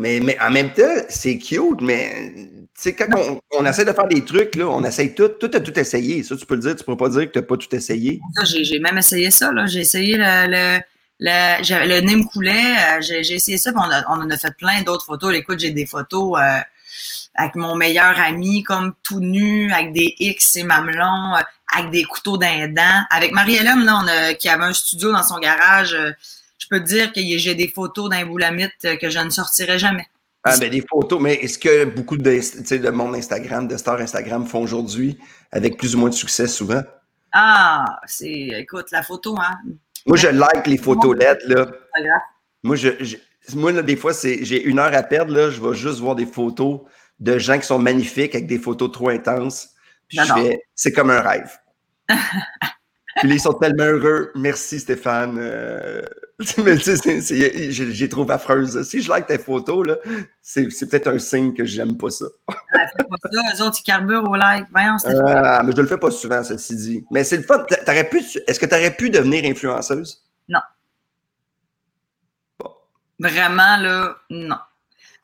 Mais, mais en même temps, c'est cute, mais sais, quand on, on essaie de faire des trucs, là, on essaye tout. Tout a tout essayé. Ça, tu peux le dire, tu peux pas dire que tu n'as pas tout essayé. J'ai, même essayé ça. J'ai essayé le, le, le, le euh, j'ai, essayé ça, on, a- on en a fait plein d'autres photos. Écoute, j'ai des photos euh, avec mon meilleur ami, comme tout nu, avec des X et mamelons, euh, avec des couteaux d'un dent. Avec Marie-Hélène, là, qui avait un studio dans son garage, peux te dire que j'ai des photos d'un boulamite euh, que je ne sortirai jamais. Ah, ben, des photos. Mais est-ce que beaucoup de, monde Instagram, de stars Instagram font aujourd'hui avec plus ou moins de succès souvent? Ah, c'est, écoute, la photo, hein. Moi, je like les photos lettres, là. Moi, je, je- moi là, des fois, c'est, j'ai une heure à perdre, là, je vais juste voir des photos de gens qui sont magnifiques avec des photos trop intenses. Puis je J'adore. fais, c'est comme un rêve. Puis ils sont tellement heureux. Merci, Stéphane. Euh, mais tu sais, j'ai, trouvé affreuse. Si je like tes photos, là, c'est, peut-être un signe que j'aime pas ça. Pas ça, eux autres, ils carburent au like. Voyons, Ah, mais je le fais pas souvent, ceci dit. Mais c'est le fun. T'a- T'aurais pu, est-ce que tu aurais pu devenir influenceuse? Vraiment, là, non.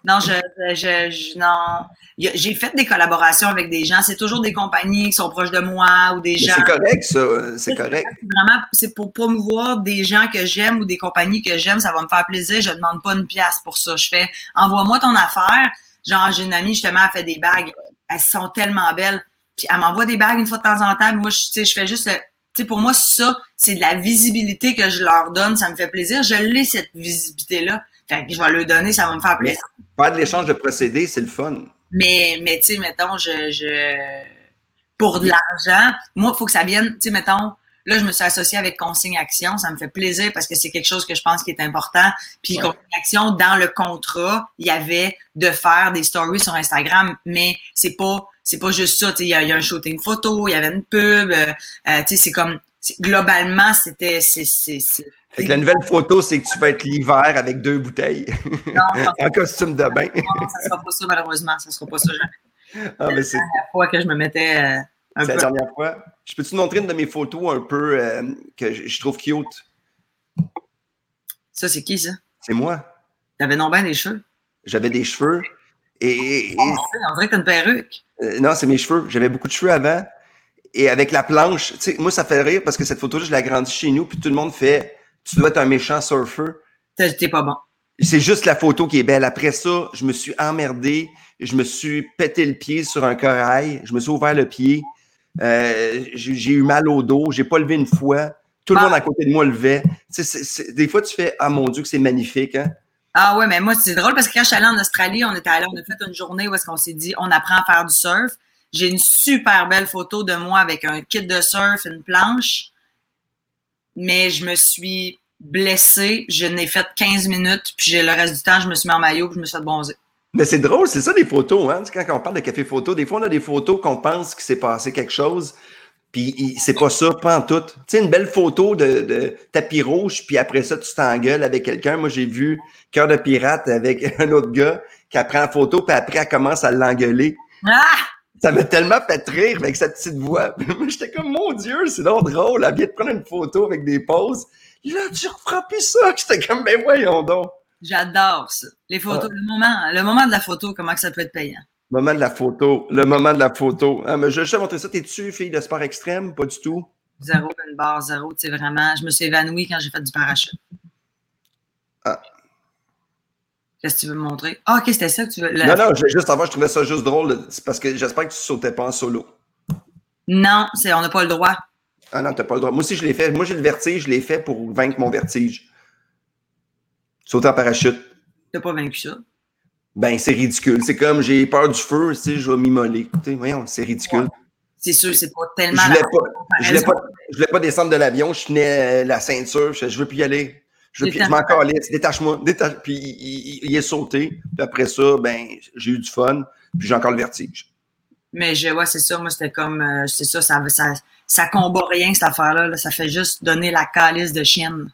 Non, je, je, je- non. J'ai fait des collaborations avec des gens. C'est toujours des compagnies qui sont proches de moi ou des gens. c'est correct, ça. C'est correct. Vraiment, c'est pour promouvoir des gens que j'aime ou des compagnies que j'aime. Ça va me faire plaisir. Je demande pas une pièce pour ça. Je fais, envoie-moi ton affaire. Genre, j'ai une amie, justement, elle fait des bagues. Elles sont tellement belles. Puis elle m'envoie des bagues une fois de temps en temps. Moi, je, tu sais, je fais juste le, tu sais, pour moi, ça, c'est de la visibilité que je leur donne. Ça me fait plaisir. Je l'ai, cette visibilité-là. Fait que je vais leur donner, ça va me faire plaisir. Faire de l'échange de procédés, c'est le fun. Mais, mais tu sais, mettons, je, je, pour de l'argent, moi, il faut que ça vienne, tu sais, mettons, là, je me suis associée avec Consigne Action, ça me fait plaisir parce que c'est quelque chose que je pense qui est important. Puis Ouais. Consigne Action, dans le contrat, il y avait de faire des stories sur Instagram, mais c'est pas, c'est pas juste ça, tu sais, il y, a- il y a un shooting photo, il y avait une pub, euh, euh, tu sais, c'est comme, globalement, c'était, c'est, c'est, c'est- Fait que la nouvelle photo, c'est que tu vas être l'hiver avec deux bouteilles non, en costume de bain. non, ça sera pas ça, malheureusement, ça sera pas ça. jamais. Ah, mais c'est La fois que je me mettais euh, un c'est la peu dernière fois. Je peux-tu te montrer une de mes photos un peu euh, que je, je trouve cute? Ça, c'est qui, ça? C'est moi. T'avais non bien des cheveux. J'avais des cheveux. Et, et- On dirait que t'as une perruque. euh, non, c'est mes cheveux. J'avais beaucoup de cheveux avant. Et avec la planche, tu sais, moi, ça fait rire parce que cette photo-là, je l'ai agrandie chez nous, puis tout le monde fait Tu dois être un méchant surfeur. T'es pas bon. C'est juste la photo qui est belle. Après ça, je me suis emmerdé. Je me suis pété le pied sur un corail. Je me suis ouvert le pied. Euh, j'ai eu mal au dos. J'ai pas levé une fois. Tout le Ah. monde à côté de moi levait. Des fois, tu fais Ah mon Dieu, que c'est magnifique. Hein? Ah ouais, mais moi, c'est drôle parce que quand je suis allée en Australie, on était allé, on a fait une journée où est-ce qu'on s'est dit, on apprend à faire du surf. J'ai une super belle photo de moi avec un kit de surf, une planche, mais je me suis blessée. Je n'ai fait 15 minutes, puis j'ai le reste du temps, je me suis mis en maillot, puis je me suis fait bronzer. Mais c'est drôle, c'est ça des photos. Hein? Quand on parle de café photo, des fois, on a des photos qu'on pense qu'il s'est passé quelque chose. Puis c'est pas ça, pas en tout. Tu sais, une belle photo de, de tapis rouge, puis après ça, tu t'engueules avec quelqu'un. Moi, j'ai vu Cœur de pirate avec un autre gars qui prend la photo, puis après, elle commence à l'engueuler. Ah! Ça m'a tellement fait rire avec sa petite voix. J'étais comme, mon Dieu, c'est donc drôle. Elle vient de prendre une photo avec des poses. Là, tu referas plus ça. J'étais comme, ben voyons donc. J'adore ça. Les photos, le moment, le moment de la photo, comment ça peut être payant. Moment de la photo. Le moment de la photo. Ah, mais je vais te montrer ça. T'es-tu fille de sport extrême? Pas du tout. Zéro, une barre, zéro, tu sais, vraiment. Je me suis évanouie quand j'ai fait du parachute. Ah. Qu'est-ce que tu veux me montrer? Ah, ok, c'était ça que tu veux. la- Non, non, juste avant, je trouvais ça juste drôle. C'est parce que j'espère que tu sautais pas en solo. Non, c'est, on n'a pas le droit. Ah non, t'as pas le droit. Moi aussi, je l'ai fait. Moi, j'ai le vertige. Je l'ai fait pour vaincre mon vertige. Sauter en parachute. T'as pas vaincu ça? Ben, c'est ridicule. C'est comme, j'ai peur du feu, tu sais, je vais m'immoler. Sais, voyons, c'est ridicule. C'est sûr, c'est pas Je tellement voulais pas, je voulais pas, je voulais pas descendre de l'avion. Je tenais la ceinture. Je, je veux plus y aller. Je m'en calisse. Détache-moi. Détache. Puis il, il- il est sauté. Puis après ça, ben, j'ai eu du fun. Puis j'ai encore le vertige. Mais je, ouais, c'est ça. Moi, c'était comme, euh, c'est ça, ça, ça, ça combat rien, cette affaire-là. là. Ça fait juste donner la calice de chienne.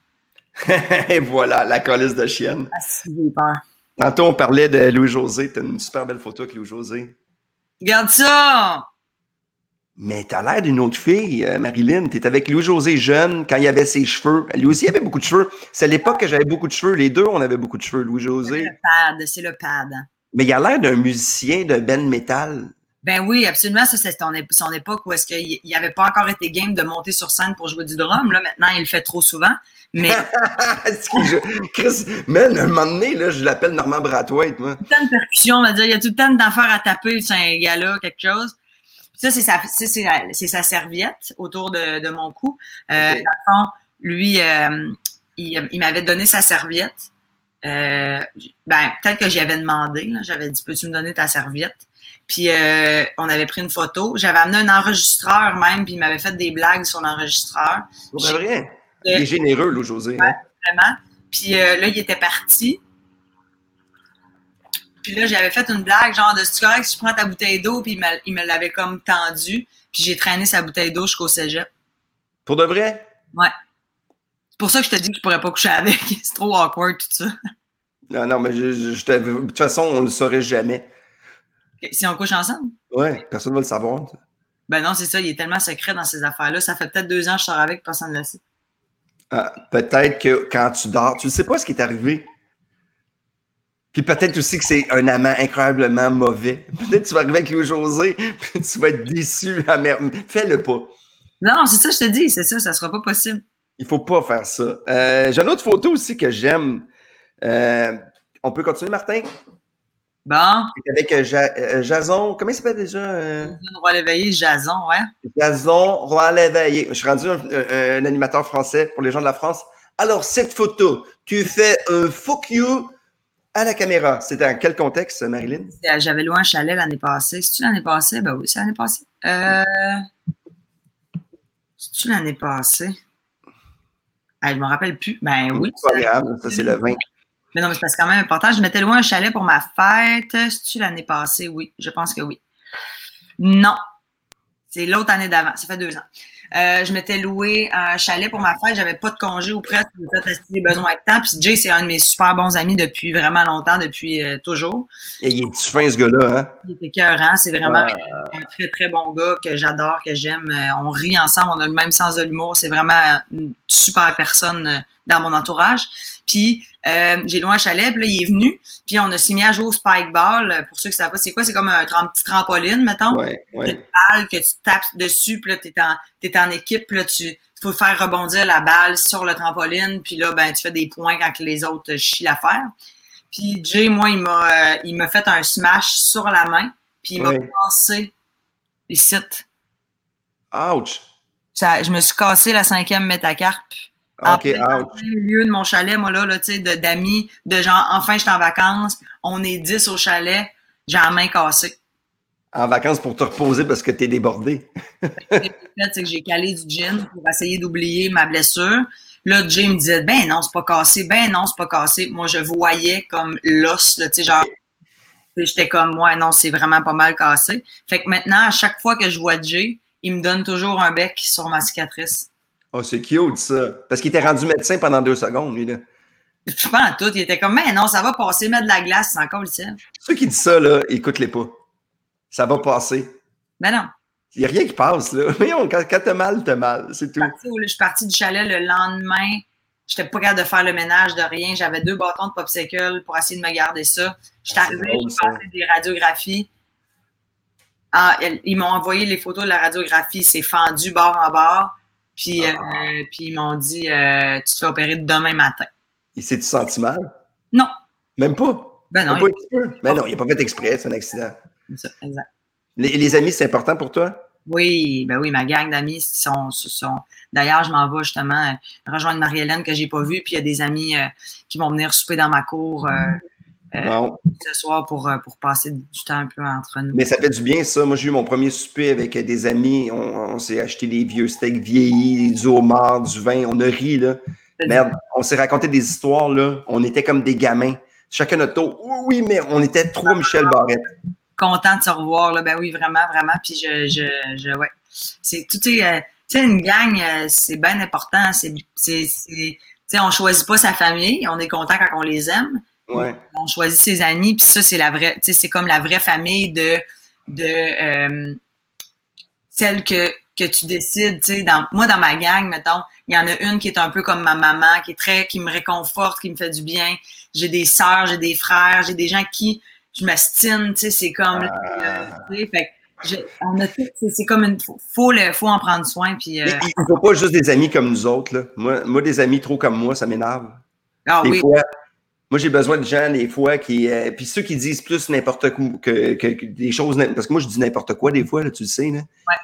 Et voilà, la colisse de chienne. Ah, si j'ai peur. Tantôt, on parlait de Louis-José. T'as une super belle photo avec Louis-José. Regarde ça! Mais t'as l'air d'une autre fille, euh, Marilyn. T'es avec Louis-José jeune, quand il avait ses cheveux. Lui aussi, il avait beaucoup de cheveux. C'est à l'époque que j'avais beaucoup de cheveux. Les deux, on avait beaucoup de cheveux, C'est Louis-José. le pad, c'est le pad. Mais il a l'air d'un musicien de Ben Metal. Ben oui, absolument. Ça, c'est son, ép- son époque où est-ce qu'il il avait pas encore été game de monter sur scène pour jouer du drum. Là, maintenant, il le fait trop souvent. Mais je- Chris, man, un moment donné, là, je l'appelle Normand Brathwaite, moi. tout le temps de percussion, on va dire. Il y a tout le temps d'affaires à taper sur un gars-là, quelque chose. Ça, c'est sa, c'est, serviette autour de, de mon cou. Euh, fond, lui, euh, il, il m'avait donné sa serviette. Euh, ben, peut-être que j'y avais demandé. J'avais dit, peux-tu me donner ta serviette? Puis euh, on avait pris une photo. J'avais amené un enregistreur même, puis il m'avait fait des blagues sur l'enregistreur. Pour vrai? Il est généreux, Louis-José. hein? vraiment. Puis euh, là, il était parti. Puis là, j'avais fait une blague, genre de c'est correct si je prends ta bouteille d'eau, puis il me, il me l'avait comme tendu. Puis j'ai traîné sa bouteille d'eau jusqu'au cégep. Pour de vrai? C'est pour ça que je te dis que je pourrais pas coucher avec. C'est trop awkward tout ça. Non, non, mais je, je, je t'avais- de toute façon, on ne le saurait jamais. Si on couche ensemble? Ouais, personne ne va le savoir. Ben non, c'est ça, il est tellement secret dans ces affaires-là. Ça fait peut-être deux ans que je sors avec, personne ne le sait. Ah, peut-être que quand tu dors, tu ne sais pas ce qui est arrivé. Puis peut-être aussi que c'est un amant incroyablement mauvais. Peut-être que tu vas arriver avec Louis-José, puis tu vas être déçu. Fais-le pas. Non, c'est ça, je te dis, c'est ça, ça sera pas possible. Il faut pas faire ça. Euh, J'ai une autre photo aussi que j'aime. Euh, on peut continuer, Martin? Bon, Avec euh, Ja- Jason. Comment il s'appelle déjà? euh? on va l'éveiller, Jason, ouais. Jason Roy Léveillé. Je suis rendu un, un- un animateur français pour les gens de la France. Alors, cette photo, tu fais un fuck you à la caméra. C'est dans quel contexte, Marilyn? J'avais loué un chalet l'année passée. C'est-tu l'année passée? Ben oui, c'est l'année passée. Euh... C'est-tu l'année passée? Ah, je me rappelle plus. Ben oui. C'est pas grave, ça c'est le 20. Mais non, mais c'est quand même important. Je m'étais loué un chalet pour ma fête. C'est-tu l'année passée? Oui, je pense que oui. Non. C'est l'autre année d'avant. Ça fait deux ans. Euh, je m'étais loué un chalet pour ma fête. J'avais pas de congé ou presque. J'ai fait estimer besoin de temps. Puis Jay, c'est un de mes super bons amis depuis vraiment longtemps, depuis euh, toujours. Et il est fin, ce gars-là, hein? Il est écœurant. C'est vraiment Ah. un très, très bon gars que j'adore, que j'aime. Euh, On rit ensemble, on a le même sens de l'humour. C'est vraiment une super personne dans mon entourage. Puis, euh, j'ai loué un chalet, puis là, il est venu. Puis, on a signé à jouer au spike ball. Euh, Pour ceux qui savent pas, c'est quoi? C'est comme un, petit trampoline, mettons. Ouais, Une ouais. balle que tu tapes dessus, puis là, t'es en, t'es en équipe, puis là, tu, faut faire rebondir la balle sur le trampoline, puis là, ben, tu fais des points quand les autres chient l'affaire. Puis Jay, moi, il m'a, euh, il m'a fait un smash sur la main, puis il m'a cassé les sites. Ouch! Ça, je me suis cassé la cinquième métacarpe. OK, en plein milieu de mon chalet, moi, là, là tu sais, d'amis, de, gens, enfin, je suis en vacances, on est 10 au chalet, j'ai la main cassée. En vacances pour te reposer parce que tu es débordé. C'est que j'ai calé du gin pour essayer d'oublier ma blessure. Là, Jay me disait, ben non, c'est pas cassé, ben non, c'est pas cassé. Moi, je voyais comme l'os, tu sais, genre, j'étais comme, moi, non, c'est vraiment pas mal cassé. Fait que maintenant, à chaque fois que je vois Jay, il me donne toujours un bec sur ma cicatrice. Oh, c'est cute, ça. Parce qu'il était rendu médecin pendant deux secondes, lui, là. Je pense tout. Il était comme, mais non, ça va passer, mettre de la glace, c'est encore le ciel. Ceux qui disent ça, là, écoute-les pas. Ça va passer. Ben non. Il n'y a rien qui passe, là. Mais quand, quand t'as mal, t'as mal, c'est tout. Je suis partie du chalet le lendemain. J'étais pas capable de faire le ménage de rien. J'avais deux bâtons de popsicle pour essayer de me garder ça. J'étais arrivée, j'ai passé des radiographies. Ah, ils m'ont envoyé les photos de la radiographie. C'est fendu bord en bord. Puis, ah. euh, puis ils m'ont dit euh, Tu te fais opérer demain matin. Il s'est-tu senti mal? Non. Même pas? Ben non. Il, ben non, il n'a pas fait exprès, c'est un accident. Ça, exact. Les, amis, c'est important pour toi? Oui, ben oui, ma gang d'amis sont, sont... D'ailleurs, je m'en vais justement euh, rejoindre Marie-Hélène que j'ai pas vue, puis il y a des amis qui vont venir souper dans ma cour ce soir pour, pour passer du temps un peu entre nous. Mais ça fait du bien, ça. Moi, j'ai eu mon premier souper avec des amis. On, s'est acheté des vieux steaks vieillis, du homard, du vin. On a ri, là. Merde, on s'est raconté des histoires, là. On était comme des gamins. Chacun notre tour. Oui, mais on était trois Michel Barrette. Content de se revoir, là. Ben oui, vraiment, vraiment. Puis je, je, je ouais. C'est tout est. Euh, tu sais, une gang, euh, c'est bien important. C'est, c'est, tu sais, on choisit pas sa famille. On est content quand on les aime. Ouais. On choisit ses amis, puis ça, c'est la vraie, c'est comme la vraie famille de, de euh, celle que, que tu décides, dans, moi, dans ma gang, mettons, il y en a une qui est un peu comme ma maman, qui est très, qui me réconforte, qui me fait du bien. J'ai des sœurs, j'ai des frères, j'ai des gens qui, je m'estime, tu sais, c'est comme, ah. on a c'est comme une, faut, faut, en prendre soin, puis. Euh, il ne faut pas juste des amis comme nous autres, là. Moi, moi des amis trop comme moi, ça m'énerve. Ah, oui. Moi, j'ai besoin de gens, des fois, qui. Euh, puis ceux qui disent plus n'importe quoi que, que, des choses. Parce que moi, je dis n'importe quoi, des fois, là, tu le sais. Là. Ouais.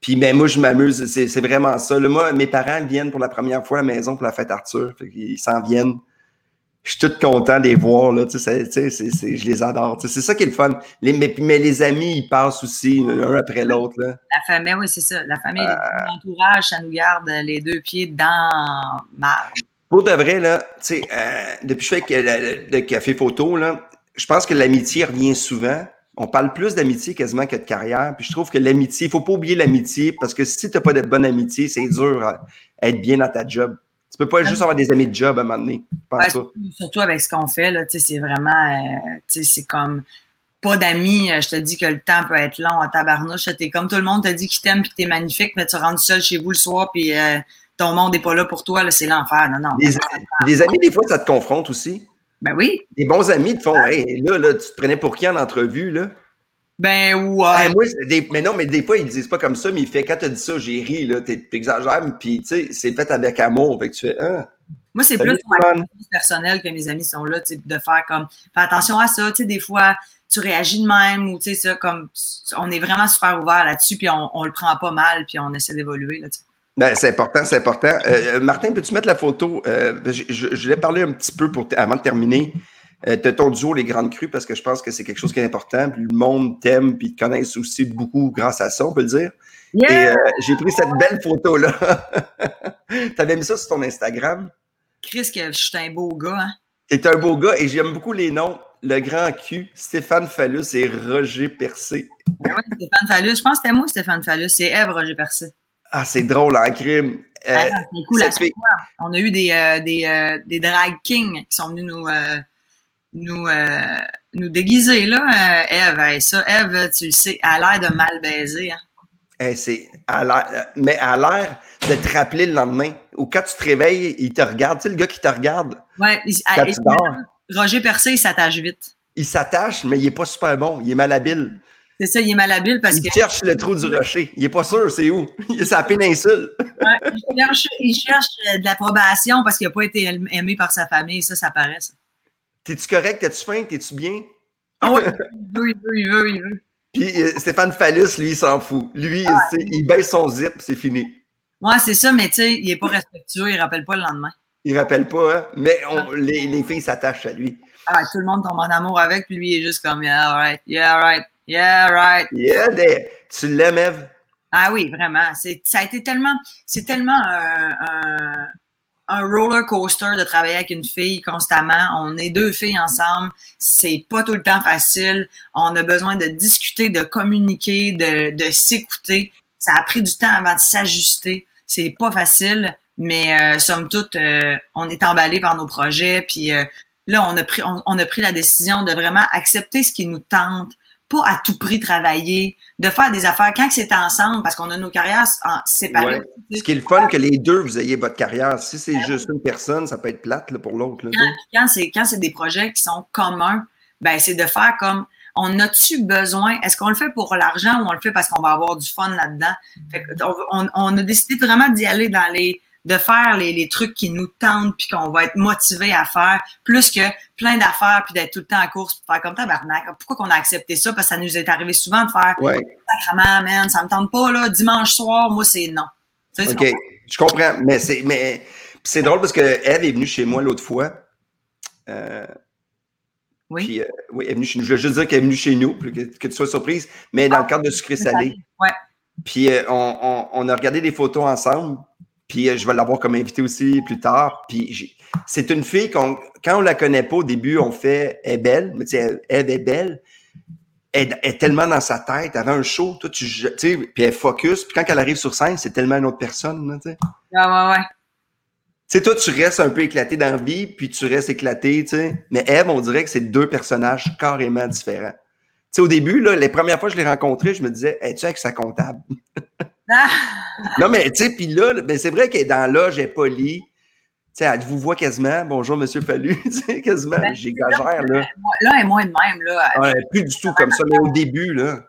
Puis, mais moi, je m'amuse. C'est vraiment ça. Là, moi, mes parents viennent pour la première fois à la maison pour la fête Arthur. ils s'en viennent. Je suis tout content de les voir. Là, tu sais, je les adore. C'est ça qui est le fun. Les, mais, mais, les amis, ils passent aussi, un après l'autre. La famille, oui, c'est ça. La famille, euh... l'entourage, ça nous garde les deux pieds dans ma pour de vrai, là, tu sais, euh, depuis que je fais le, café photo, là, je pense que l'amitié revient souvent. On parle plus d'amitié quasiment que de carrière. Puis je trouve que l'amitié, il faut pas oublier l'amitié parce que si tu n'as pas de bonne amitié, c'est dur à être bien dans ta job. Tu peux pas juste avoir des amis de job à un moment donné. surtout avec ce qu'on fait, là, c'est vraiment, euh, c'est comme pas d'amis. Euh, je te dis que le temps peut être long à tabarnouche. T'es comme tout le monde te dit qu'il t'aime et que t'es magnifique, mais tu rentres seul chez vous le soir puis ton monde n'est pas là pour toi, c'est l'enfer. Non, non. Les, amis, des fois, ça te confronte aussi. Ben oui. Des bons amis te font, hey, là, là, tu te prenais pour qui en entrevue, là? Ben ouais. moi, mais non, mais des fois, ils disent pas comme ça, mais il fait, quand tu dit ça, j'ai ri, là, t'exagères, puis tu sais, c'est fait avec amour, fait que tu fais, ah. Moi, c'est plus personnel que mes amis sont là, de faire comme, fais attention à ça, tu sais, des fois, tu réagis de même, ou tu sais, ça, comme, on est vraiment super ouvert là-dessus, puis on, on, le prend pas mal, puis on essaie d'évoluer, là, tu ben, c'est important, c'est important. Euh, euh, Martin, peux-tu mettre la photo? Euh, je, je, voulais parler un petit peu pour avant de terminer de ton duo Les Grandes Crues parce que je pense que c'est quelque chose qui est important. Puis le monde t'aime puis te connaissent aussi beaucoup grâce à ça, on peut le dire. Et j'ai pris cette belle photo-là. T'avais mis ça sur ton Instagram? Chris, que je suis un beau gars, hein? T'es un beau gars et j'aime beaucoup les noms. Le Grand Q, Stéphane Fallus et Roger Percé. Ben oui, Stéphane Fallus. Je pense que c'était moi, Stéphane Fallus. C'est Eve Roger Percé. Ah, c'est drôle en crime. Euh, ah, c'est cool, On a eu des, euh, des, euh, des, drag kings qui sont venus nous, nous, nous déguiser, là, Eve. Et ça, Eve, tu le sais, elle a l'air de mal baiser. Hein? Eh, c'est, mais elle a l'air de te rappeler le lendemain. Ou quand tu te réveilles, il te regarde. Tu sais, le gars qui te regarde. Ouais, Roger Percé, il s'attache vite. Il s'attache, mais il n'est pas super bon. Il est malhabile. C'est ça, il est malhabile parce il que. cherche le trou du rocher. Il est pas sûr, c'est où? Il est sa péninsule. ouais, il, cherche, il cherche euh, de l'approbation parce qu'il n'a pas été aimé par sa famille. Ça, ça paraît, ça. T'es-tu correct? T'es-tu faim? T'es-tu bien? Ah oui, il veut, il veut, il veut, il veut. Puis euh, Stéphane Phallus, lui, il s'en fout. Lui, ah, il baisse son zip, c'est fini. Ouais, c'est ça, mais tu sais, il n'est pas respectueux, il ne rappelle pas le lendemain. Il rappelle pas, hein? mais on, les, les, filles s'attachent à lui. Ah, tout le monde tombe en amour avec, puis lui, il est juste comme, yeah, right, yeah, right, yeah, right. Yeah, tu l'aimes, Eve? Ah oui, vraiment. Ça a été tellement, c'est tellement un, un, un, roller coaster de travailler avec une fille constamment. On est deux filles ensemble. C'est pas tout le temps facile. On a besoin de discuter, de communiquer, de, de s'écouter. Ça a pris du temps avant de s'ajuster. C'est pas facile, mais euh, somme toute, euh, on est emballé par nos projets. Puis euh, là, on a pris, on, a pris la décision de vraiment accepter ce qui nous tente, pas à tout prix travailler, de faire des affaires quand c'est ensemble, parce qu'on a nos carrières séparées. Ce qui est le fun, que les deux, vous ayez votre carrière. Si c'est juste une personne, ça peut être plate là, pour l'autre. Quand, quand c'est des projets qui sont communs, ben c'est de faire comme on a-tu besoin, est-ce qu'on le fait pour l'argent ou on le fait parce qu'on va avoir du fun là-dedans? On, on, a décidé vraiment d'y aller dans les de faire les, les, trucs qui nous tentent puis qu'on va être motivé à faire plus que plein d'affaires puis d'être tout le temps en course pour faire comme tabarnak. Pourquoi qu'on a accepté ça? Parce que ça nous est arrivé souvent de faire ouais. sacrement, man, ça me tente pas, là, dimanche soir, moi, c'est non. OK, je comprends. Mais c'est mais c'est drôle parce que Eve est venue chez moi l'autre fois. Euh, oui. Puis, euh, oui, elle est venue chez nous. Je veux juste dire qu'elle est venue chez nous, que, que, tu sois surprise, mais dans le cadre de sucré salé. Ouais. Puis euh, on, on, on, a regardé des photos ensemble. Puis euh, je vais l'avoir comme invité aussi plus tard. Puis c'est une fille qu'on, quand on la connaît pas au début, on fait elle est belle, mais tu sais, elle, est belle. Elle, est tellement dans sa tête, avant un show, toi, tu sais, puis elle focus. Puis quand elle arrive sur scène, c'est tellement une autre personne, tu sais. Ah ouais, ouais. Tu sais, toi, tu restes un peu éclaté dans la vie, puis tu restes éclaté, tu sais. Mais Eve, on dirait que c'est deux personnages carrément différents. Tu sais, au début, là, les premières fois que je l'ai rencontrée, je me disais, es-tu avec sa comptable? Non, mais tu sais, puis là, ben, c'est vrai qu'elle est dans l'âge, elle est polie. Tu sais, elle vous voit quasiment. Bonjour, Monsieur Fallu. tu sais, quasiment. Ben, J'exagère, là. Là, elle est moins de même, là. Ouais, plus du tout comme ça, mais au début, là.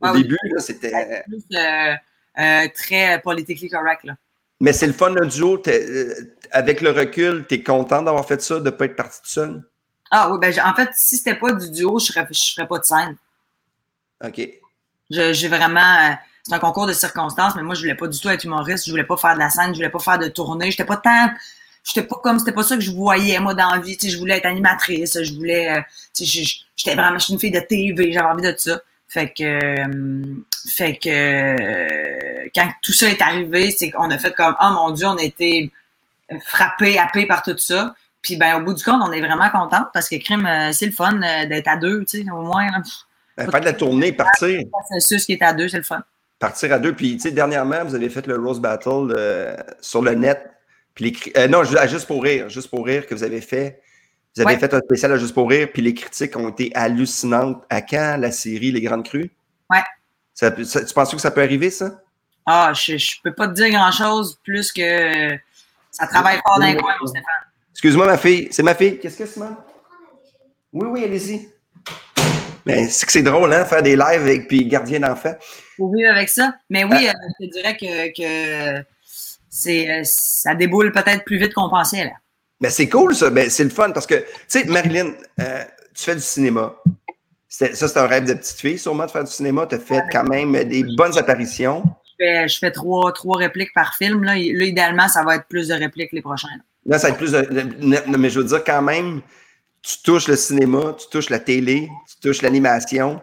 Au début, là, c'était. Euh, euh, très politically correct, là. Mais c'est le fun, le duo. Euh, avec le recul, tu es content d'avoir fait ça, de ne pas être parti tout seul? Ah oui, ben en fait, si c'était pas du duo, je ne ferais, pas de scène. OK. J'ai vraiment c'est un concours de circonstances, mais moi, je voulais pas du tout être humoriste, je voulais pas faire de la scène, je voulais pas faire de tournée, j'étais pas tant, j'étais pas comme, c'était pas ça que je voyais, moi, dans la vie, tu sais, je voulais être animatrice, je voulais, euh, tu sais, j'étais vraiment, je suis une fille de TV, j'avais envie de ça. Fait que, euh, fait que, euh, quand tout ça est arrivé, c'est qu'on a fait comme, oh mon Dieu, on a été frappé, happé par tout ça. Puis, ben, au bout du compte, on est vraiment contente parce que crime, c'est le fun d'être à deux, tu sais, au moins. Ben, faire de la tournée, partir. C'est ce qui est à deux, c'est le fun partir à deux. Puis, tu sais, dernièrement, vous avez fait le Rose Battle euh, sur le net. Puis les, euh, non, juste pour rire, juste pour rire que vous avez fait. Vous avez fait un spécial à Juste pour rire, puis les critiques ont été hallucinantes. À quand la série Les Grandes Crues? Ouais. tu penses que ça peut arriver, ça? Ah, je, ne peux pas te dire grand-chose plus que ça travaille fort d'un coin, Stéphane. Excuse-moi, ma fille. C'est ma fille. Qu'est-ce que c'est, Simone? Oui, oui, allez-y. Mais c'est que c'est drôle, hein, faire des lives avec puis gardien d'enfants. Vivre avec ça. Mais oui, ah. euh, je te dirais que, que c'est, euh, ça déboule peut-être plus vite qu'on pensait, là. Mais c'est cool, ça. Ben, c'est le fun parce que, tu sais, Marilyn, euh, tu fais du cinéma. ça, c'est un rêve de petite fille, sûrement, de faire du cinéma. Tu as fait quand même des bonnes apparitions. Je fais, je fais trois, trois répliques par film. Là. là, idéalement, ça va être plus de répliques les prochaines. Là, ça va être plus de. Mais je veux dire, quand même, tu touches le cinéma, tu touches la télé, tu touches l'animation.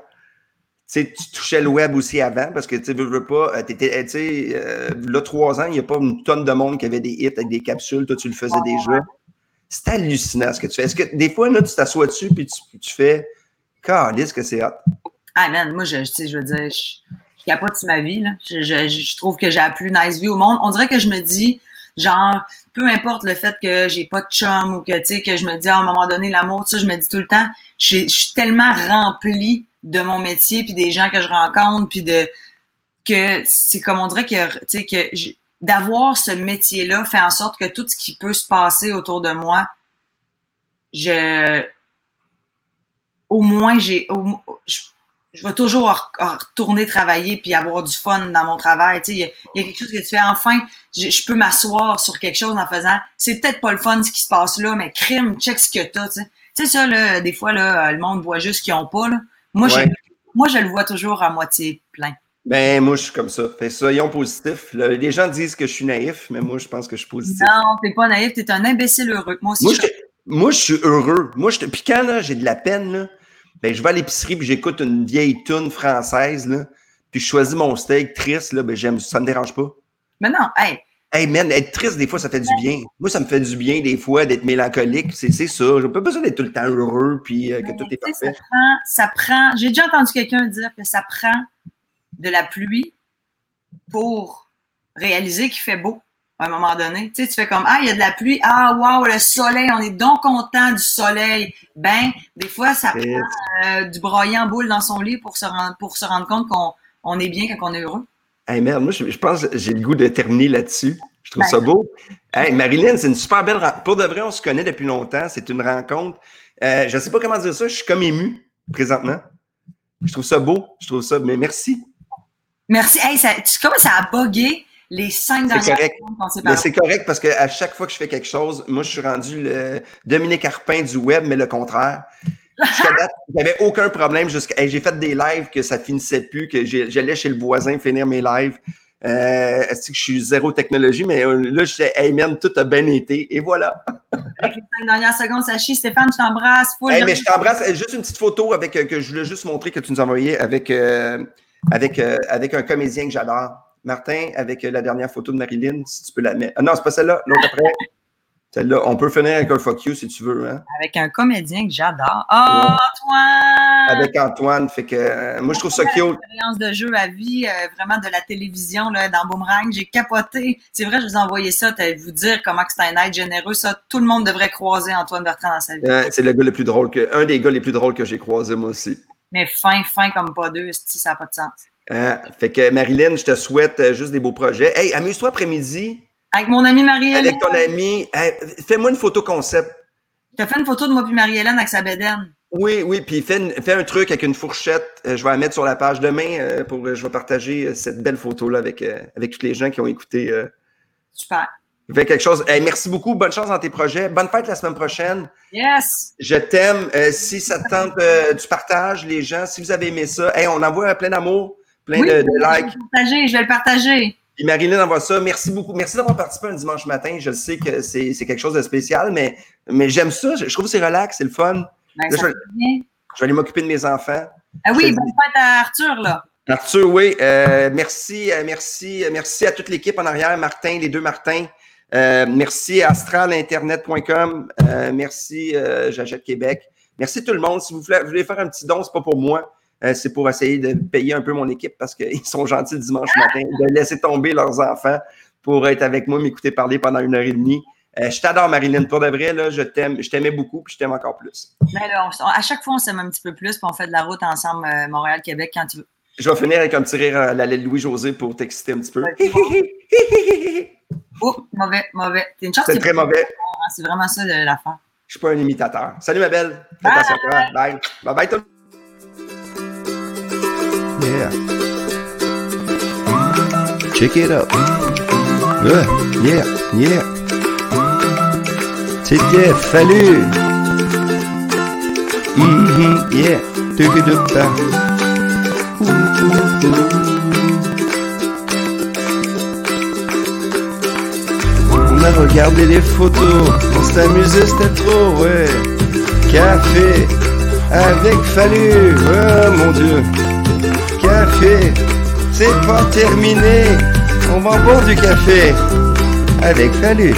Tu touchais le web aussi avant parce que tu veux, veux pas, euh, tu sais, euh, là, trois ans, il n'y a pas une tonne de monde qui avait des hits avec des capsules. Toi, tu le faisais déjà. C'est hallucinant ce que tu fais. Est-ce que des fois, là, tu t'assois dessus puis tu, tu fais, ce que c'est hot? Ah, man, moi, je, je veux dire, je, je capote sur ma vie. Là. Je, je, je trouve que j'ai la plus nice vie au monde. On dirait que je me dis, genre, peu importe le fait que j'ai pas de chum ou que, tu sais, que je me dis à un moment donné l'amour, je me dis tout le temps, je suis tellement remplie de mon métier puis des gens que je rencontre puis de que c'est comme on dirait que tu sais que d'avoir ce métier-là fait en sorte que tout ce qui peut se passer autour de moi, je au moins j'ai je vais toujours retourner travailler puis avoir du fun dans mon travail. Tu sais, il y, a quelque chose que tu fais. Enfin, je, peux m'asseoir sur quelque chose en faisant. C'est peut-être pas le fun ce qui se passe là, mais crime, check ce que t'as. Tu sais, tu sais ça là, des fois là, le monde voit juste qu'ils ont pas là. Moi, je, moi, je le vois toujours à moitié plein. Ben, moi, je suis comme ça. Fait soyons positifs. les gens disent que je suis naïf, mais moi, je pense que je suis positif. Non, t'es pas naïf, t'es un imbécile heureux. Moi aussi. Moi, je, moi, je suis heureux. Moi, je Puis quand j'ai de la peine, là, ben, je vais à l'épicerie puis j'écoute une vieille tune française, là, puis je choisis mon steak triste, là, ben, j'aime, ça me dérange pas. Mais non, hey. Hey, man, être triste, des fois, ça fait du bien. Moi, ça me fait du bien, des fois, d'être mélancolique. C'est, ça. J'ai pas besoin d'être tout le temps heureux puis euh, que tout est parfait. Ça prend, ça prend, j'ai déjà entendu quelqu'un dire que ça prend de la pluie pour réaliser qu'il fait beau à un moment donné. Tu sais, tu fais comme Ah, il y a de la pluie, ah wow, le soleil, on est donc content du soleil. Ben, des fois, ça prend euh, du broyant boule dans son lit pour se rendre, pour se rendre compte qu'on on est bien quand on est heureux. Hey merde, moi je, pense que j'ai le goût de terminer là-dessus. Je trouve ça ben. beau. Hey, Marilyn, c'est une super belle rencontre. Pour de vrai, on se connaît depuis longtemps. C'est une rencontre. Euh, je ne sais pas comment dire ça. Je suis comme ému présentement. Je trouve ça beau. Je trouve ça. Mais merci. Merci. Hey, ça, tu commences ça a bugué les cinq dernières correct. Mais c'est correct parce qu'à chaque fois que je fais quelque chose, moi, je suis rendu le Dominique Arpin du web, mais le contraire. J'avais aucun problème jusqu'à. j'ai fait des lives que ça finissait plus, que j'allais chez le voisin finir mes lives. Euh, Est-ce que je suis zéro technologie, mais euh, là, je hey man, tout a bien été, et voilà. Avec les cinq dernières secondes, Sachi, Stéphane, je t'embrasse. Hey, mais je t'embrasse. Juste une petite photo avec euh, que je voulais juste montrer que tu nous as envoyé avec, euh, avec, avec un comédien que j'adore. Martin, avec la dernière photo de Marilyn, si tu peux la mettre. Ah non, c'est pas celle-là, l'autre après. Celle-là, on peut finir avec un fuck you si tu veux. Hein? Avec un comédien que j'adore. Oh, Antoine! Avec Antoine, fait que euh, moi je trouve ça cute. Expérience de jeu à vie, euh, vraiment de la télévision là, dans Boomerang, j'ai capoté. C'est vrai, je vous ai envoyé ça, vous dire comment c'est un être généreux? Ça, tout le monde devrait croiser Antoine Bertrand dans sa vie. c'est le gars le plus drôle que, un des gars les plus drôles que j'ai croisé moi aussi. Mais fin, fin comme pas deux, ça n'a pas de sens. Fait que Marilyn, je te souhaite euh, juste des beaux projets. Hey, amuse-toi après-midi. Avec mon amie Marie-Hélène. Avec ton amie. Hey, Fais-moi une photo concept. Tu as fait une photo de moi puis Marie-Hélène avec sa bédaine. Oui, oui, puis fais, fais, un truc avec une fourchette. Euh, je vais la mettre sur la page demain euh, pour je vais partager cette belle photo-là avec, avec tous les gens qui ont écouté. Super. Fais quelque chose. Hey, merci beaucoup. Bonne chance dans tes projets. Bonne fête la semaine prochaine. Yes. Je t'aime. si ça te tente du partage, les gens, si vous avez aimé ça, hey, on envoie plein d'amour plein de, likes. Je vais, le partager. Et Marilyn envoie ça. Merci beaucoup. Merci d'avoir participé un dimanche matin. Je sais que c'est quelque chose de spécial, mais, mais j'aime ça. Je, trouve que c'est relax, c'est le fun. Ben, je, vais, je, vais, aller m'occuper de mes enfants. Ah oui, bonne fête à Arthur, là. Arthur, oui. Euh, merci, euh, merci, euh, merci à toute l'équipe en arrière, Martin, les deux Martins. merci à astralinternet.com. merci, J'achète Québec. Merci tout le monde. Si vous voulez faire un petit don, c'est pas pour moi. Euh, c'est pour essayer de payer un peu mon équipe parce qu'ils sont gentils le dimanche matin, de laisser tomber leurs enfants pour être avec moi, m'écouter parler pendant une heure et demie. Euh, je t'adore, Marilyn. Pour de vrai, là, je t'aime, je t'aimais beaucoup, puis je t'aime encore plus. Mais là, à chaque fois, on s'aime un petit peu plus, puis on fait de la route ensemble, euh, Montréal-Québec, quand tu veux. Je vais finir avec un petit rire à la Louis-José pour t'exciter un petit peu. oh, mauvais, mauvais. C'est une chance. C'est très mauvais. Hein, c'est vraiment ça l'affaire. Je suis pas un imitateur. Salut, ma belle. Bye. Bye. Bye bye, tout Yeah. Check it out. Uh, yeah, yeah. C'était fallu. Mm -hmm, yeah. On a regardé les photos, on s'amusait, c'était trop, ouais. Café avec Fallu, oh mon dieu C'est pas terminé. On va boire du café. Avec Fallu.